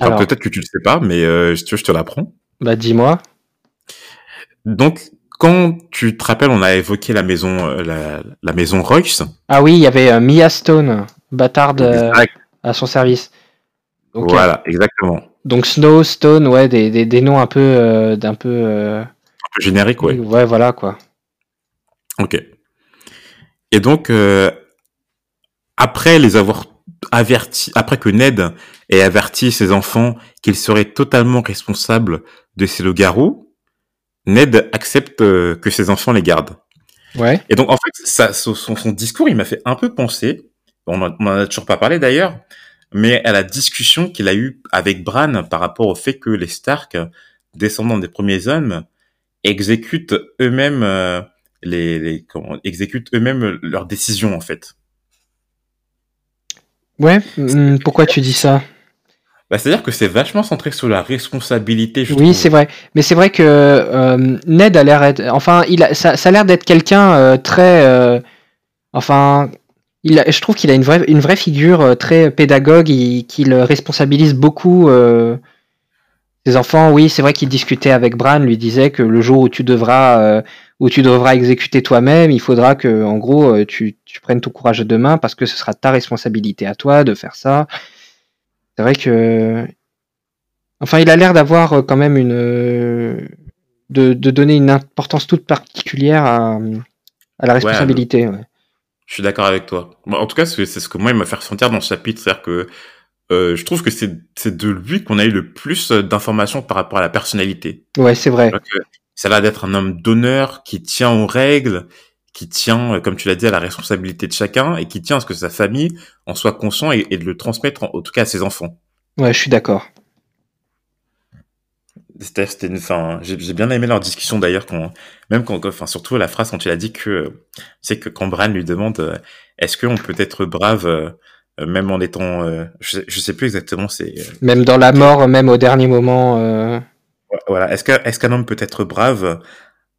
Alors, peut-être que tu le sais pas, mais euh, si tu veux, je te l'apprends. bah dis-moi. Donc, quand tu te rappelles, on a évoqué la maison, euh, la, la maison Royce. Ah oui, il y avait euh, Mia Stone, bâtarde à son service. Voilà, exactement. Donc Snow, Stone, ouais, des, des, des noms un peu, euh, d'un peu. euh, Un peu générique, ouais. ouais, voilà quoi. Ok. Et donc, euh, après les avoir avertis, après que Ned ait averti ses enfants qu'il serait totalement responsable de ces loups-garous, Ned accepte que ses enfants les gardent. Ouais. Et donc, en fait, ça, son, son discours, il m'a fait un peu penser, on en on en a toujours pas parlé d'ailleurs, mais à la discussion qu'il a eue avec Bran par rapport au fait que les Stark, descendants des premiers hommes, exécutent eux-mêmes euh, les, les comment, exécutent eux-mêmes leurs décisions en fait. Ouais. hum, pourquoi tu dis ça? Bah, c'est-à-dire que c'est vachement centré sur la responsabilité. Je Oui, c'est vrai. Mais c'est vrai que euh, Ned a l'air. Enfin, il a, ça, ça a l'air d'être quelqu'un euh, très. enfin, il a- je trouve qu'il a une vraie, une vraie figure euh, très pédagogue. Il, qui le responsabilise beaucoup. Euh, ses enfants, oui, c'est vrai qu'il discutait avec Bran, lui disait que le jour où tu devras, euh, où tu devras exécuter toi-même, il faudra que, en gros, euh, tu, tu prennes ton courage à deux mains parce que ce sera ta responsabilité à toi de faire ça. C'est vrai que Enfin, il a l'air d'avoir euh, quand même une. De, de donner une importance toute particulière à, à la responsabilité. ouais. Je suis d'accord avec toi. Bon, en tout cas, c'est ce que moi il m'a fait ressentir dans ce chapitre, c'est-à-dire que euh, je trouve que c'est de lui qu'on a eu le plus d'informations par rapport à la personnalité. Ouais, c'est vrai. Donc, euh, ça a l'air d'être un homme d'honneur qui tient aux règles, qui tient, euh, comme tu l'as dit, à la responsabilité de chacun et qui tient à ce que sa famille en soit conscient et, et de le transmettre, en, en tout cas à ses enfants. Ouais, je suis d'accord. C'était, c'était une, enfin, j'ai, bien aimé leur discussion d'ailleurs, quand, même quand, enfin, surtout la phrase quand il a dit que, c'est que quand Bran lui demande, euh, est-ce qu'on peut être brave, euh, même en étant, euh, je, sais, je sais plus exactement, c'est, Même dans la mort, même au dernier moment, euh, voilà, est-ce qu'un, est-ce qu'un homme peut être brave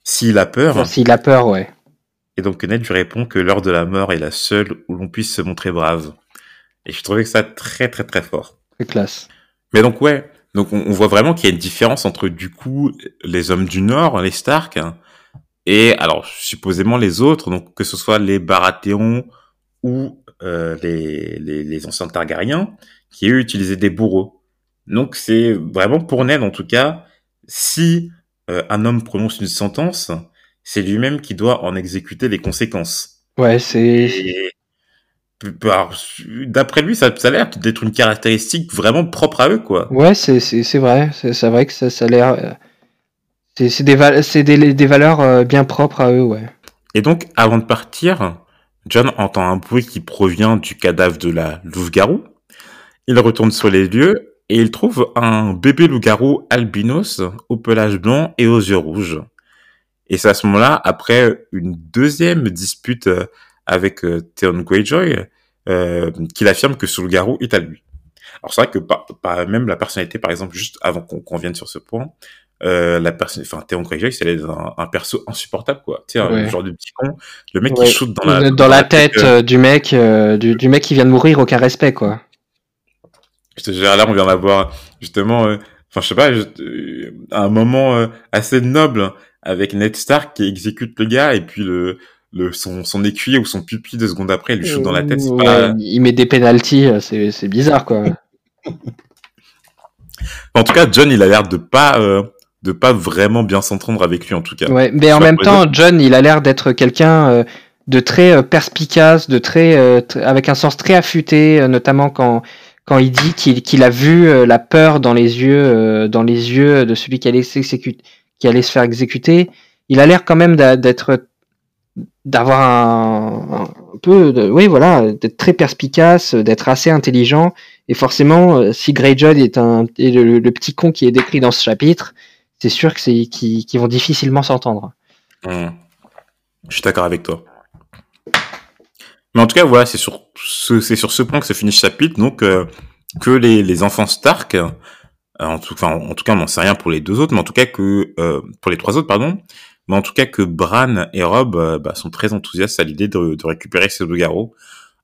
s'il a peur? s'il a peur, ouais. Et donc Ned lui répond que l'heure de la mort est la seule où l'on puisse se montrer brave. Et je trouvais que ça très très très fort. C'est classe. Mais donc ouais, donc on, on voit vraiment qu'il y a une différence entre du coup les hommes du Nord, les Stark, et alors supposément les autres, donc que ce soit les Baratheons ou euh, les, les, les anciens Targaryens, qui eux utilisaient des bourreaux. Donc c'est vraiment pour Ned en tout cas, si euh, un homme prononce une sentence, c'est lui-même qui doit en exécuter les conséquences. Ouais, c'est. D'après lui, ça, ça a l'air d'être une caractéristique vraiment propre à eux, quoi. Ouais, c'est c'est c'est vrai. C'est c'est vrai que ça, ça a l'air. euh, C'est c'est des, val- c'est des, des valeurs euh, bien propres à eux, ouais. Et donc, avant de partir, John entend un bruit qui provient du cadavre de la louve-garou. Il retourne sur les lieux et il trouve un bébé loup-garou albinos au pelage blanc et aux yeux rouges. Et c'est à ce moment-là, après une deuxième dispute euh, avec euh, Theon Greyjoy, euh, qu'il affirme que loup-garou est à lui. Alors c'est vrai que par, par- même la personnalité, par exemple, juste avant qu'on vienne sur ce point, euh, la personne, enfin Theon Greyjoy, c'est un, un perso insupportable, quoi. Tu sais, Ouais. un genre de petit con, le mec Ouais. qui shoot dans la dans, la tête euh, euh, du mec, euh, du, du mec qui vient de mourir, aucun respect, quoi. Je te jure, là, on vient d'avoir justement, euh, enfin, je sais pas, je- euh, un moment euh, assez noble avec Ned Stark qui exécute le gars et puis le, le son, son écuyer ou son pupille deux secondes après, il lui shoot dans la tête. Ouais, pas... Il met des pénalties, euh, c'est c'est bizarre, quoi. En tout cas, John, il a l'air de pas, euh, de pas vraiment bien s'entendre avec lui, en tout cas. Ouais, mais en même temps, John, il a l'air d'être quelqu'un euh, de très euh, perspicace, de très, euh, tr- avec un sens très affûté, euh, notamment quand quand il dit qu'il qu'il a vu euh, la peur dans les yeux euh, dans les yeux de celui qui allait s'exécuter, qui allait se faire exécuter. Il a l'air quand même d'être d'avoir un, peu, de, oui voilà, d'être très perspicace, d'être assez intelligent. Et forcément, euh, si Greyjoy est un est le, petit con qui est décrit dans ce chapitre, c'est sûr que c'est qu'ils vont difficilement s'entendre. Hum. Je suis d'accord avec toi. Mais en tout cas, voilà, c'est sur ce, sur ce point que se finit ce chapitre, donc euh, que les, les enfants Stark, euh, en tout cas, tout cas, on n'en sait rien pour les deux autres, mais en tout cas que pour les trois autres, pardon, mais en tout cas que Bran et Rob euh, bah, sont très enthousiastes à l'idée de, de récupérer ces loups-garous.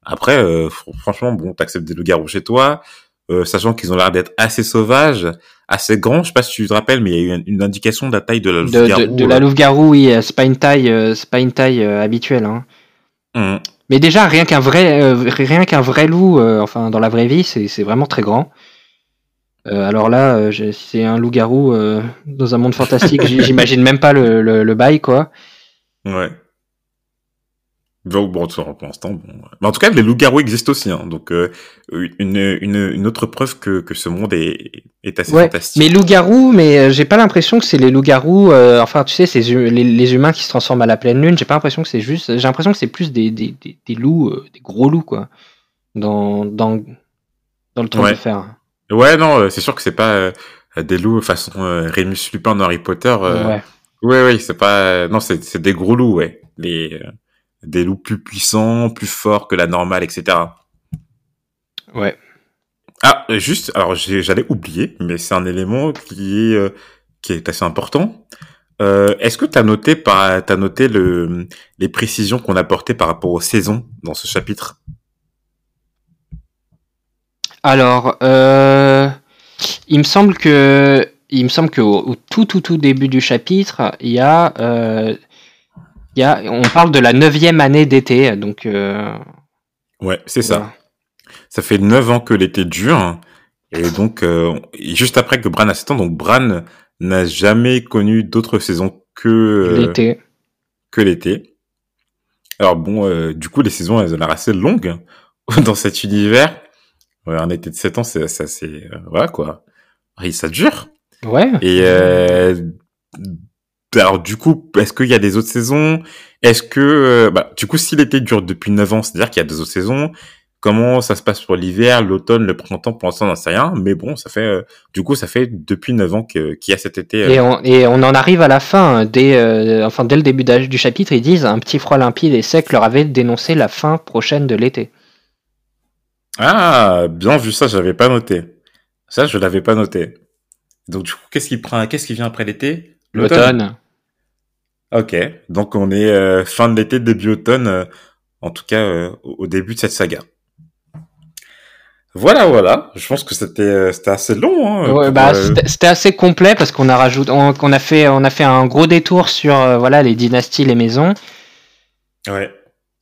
Après, euh, fr- franchement, bon, t'acceptes des loups-garous chez toi, euh, sachant qu'ils ont l'air d'être assez sauvages, assez grands. Je sais pas si tu te rappelles, mais il y a eu une, une indication de la taille de la De, de, la louve-garou, oui, c'est pas une taille, euh, c'est pas une taille habituelle. Hein. Hum. Mais déjà, rien qu'un vrai, rien qu'un vrai loup, enfin dans la vraie vie, c'est c'est vraiment très grand. Euh, alors là, euh, si c'est un loup-garou euh, dans un monde fantastique, j'imagine même pas le, le, le bail, quoi. Ouais. Donc bon, pour l'instant, bon. Mais en tout cas, les loups-garous existent aussi, hein. Donc une, une, une autre preuve que, que ce monde est, est assez Ouais, fantastique. Mais loup-garou, mais j'ai pas l'impression que c'est les loups-garous, euh, enfin tu sais, c'est les, les humains qui se transforment à la pleine lune, j'ai pas l'impression que c'est juste, j'ai l'impression que c'est plus des, des, des, des loups, euh, des gros loups, quoi, dans, dans, dans le trône Ouais. de fer. Ouais, non, euh, c'est sûr que c'est pas euh, des loups façon euh, Rémus Lupin dans Harry Potter. Euh, Ouais. ouais, ouais, c'est pas. non, c'est c'est des gros loups, ouais. Les euh, des loups plus puissants, plus forts que la normale, etc. Ouais. Ah, juste, alors j'ai- j'allais oublier, mais c'est un élément qui est euh, qui est assez important. Euh, Est-ce que tu as noté par t'as noté le les précisions qu'on a apportées par rapport aux saisons dans ce chapitre? Alors, euh, il me semble que, il me semble qu'au au tout tout tout début du chapitre, il y a, euh, il y a, on parle de la neuvième année d'été, donc. Euh, Ouais, c'est ça. voilà. Ça fait neuf ans que l'été dure. Et donc, juste après que Bran a 7 ans, donc Bran n'a jamais connu d'autres saisons que L'été. que l'été. Alors bon, du coup, les saisons, elles ont l'air assez longues dans cet univers. Ouais, un été de 7 ans, c'est ça, c'est euh, voilà quoi. Et ça dure. Ouais. Et euh, alors du coup, est-ce qu'il y a des autres saisons? Est-ce que euh, bah, du coup, si l'été dure depuis 9 ans, c'est-à-dire qu'il y a des autres saisons Comment ça se passe pour l'hiver, l'automne, le printemps? Pour l'instant, on n'en sait rien. Mais bon, ça fait euh, du coup, ça fait depuis 9 ans que- qu'il y a cet été. euh, Et on, et on en arrive à la fin, dès, euh, enfin, dès le début du chapitre, ils disent un petit froid limpide et sec leur avait dénoncé la fin prochaine de l'été. Ah, bien vu ça, j'avais pas noté. Ça, je l'avais pas noté. Donc du coup, qu'est-ce qui prend, qu'est-ce qui vient après l'été? L'automne. Ok, donc on est euh, fin de l'été, début automne, euh, en tout cas euh, au début de cette saga. Voilà, voilà. Je pense que c'était euh, c'était assez long. Hein, Ouais, bah, euh, c'était assez complet parce qu'on a rajouté, on, qu'on a fait, on a fait un gros détour sur euh, voilà les dynasties, les maisons. ouais.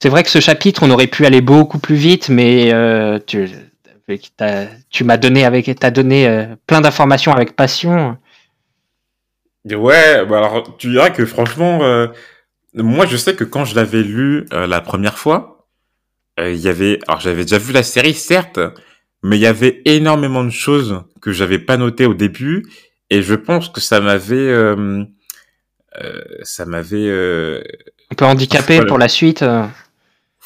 C'est vrai que ce chapitre, on aurait pu aller beaucoup plus vite, mais euh, tu, m'as donné avec, t'as donné euh, plein d'informations avec passion. Ouais, bah alors tu diras que franchement, euh, moi je sais que quand je l'avais lu la première fois, il y avait, alors j'avais déjà vu la série certes, mais il y avait énormément de choses que j'avais pas notées au début, et je pense que ça m'avait, ça m'avait, Un peu handicapé pour la suite.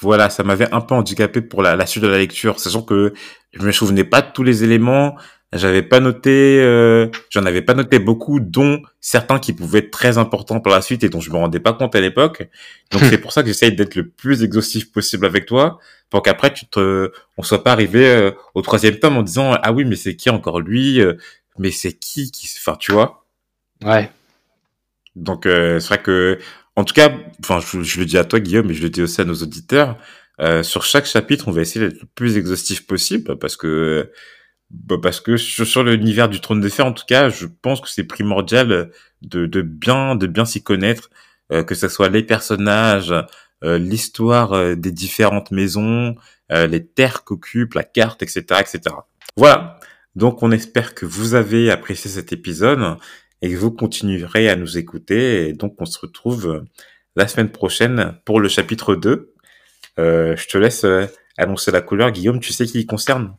Voilà, ça m'avait un peu handicapé pour la, la suite de la lecture, sachant que je me souvenais pas de tous les éléments, j'avais pas noté, euh, j'en avais pas noté beaucoup, dont certains qui pouvaient être très importants pour la suite et dont je me rendais pas compte à l'époque. Donc c'est pour ça que j'essaye d'être le plus exhaustif possible avec toi, pour qu'après tu te, on soit pas arrivé euh, au troisième tome en disant ah oui mais c'est qui encore lui, euh, mais c'est qui qui, enfin tu vois? Ouais. Donc euh, c'est vrai que, en tout cas, enfin je, le dis à toi Guillaume, mais je le dis aussi à nos auditeurs. euh, sur chaque chapitre, on va essayer d'être le plus exhaustif possible parce que bah, parce que sur, l'univers du trône de fer, en tout cas, je pense que c'est primordial de, de bien de bien s'y connaître, euh, que ce soit les personnages, euh, l'histoire des différentes maisons, les terres qu'occupent, la carte, etc., etc. Voilà. Donc on espère que vous avez apprécié cet épisode et que vous continuerez à nous écouter. Et donc, on se retrouve la semaine prochaine pour le chapitre 2. Euh, je te laisse euh, annoncer la couleur. Guillaume, tu sais qui il concerne?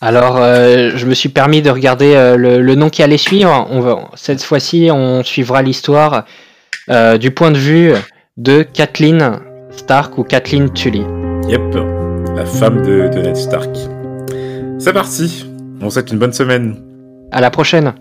Alors, euh, je me suis permis de regarder euh, le, le nom qui allait suivre. On va, cette fois-ci, on suivra l'histoire euh, du point de vue de Kathleen Stark ou Kathleen Tully. Yep, la femme de, de Ned Stark. C'est parti. On souhaite une bonne semaine. À la prochaine.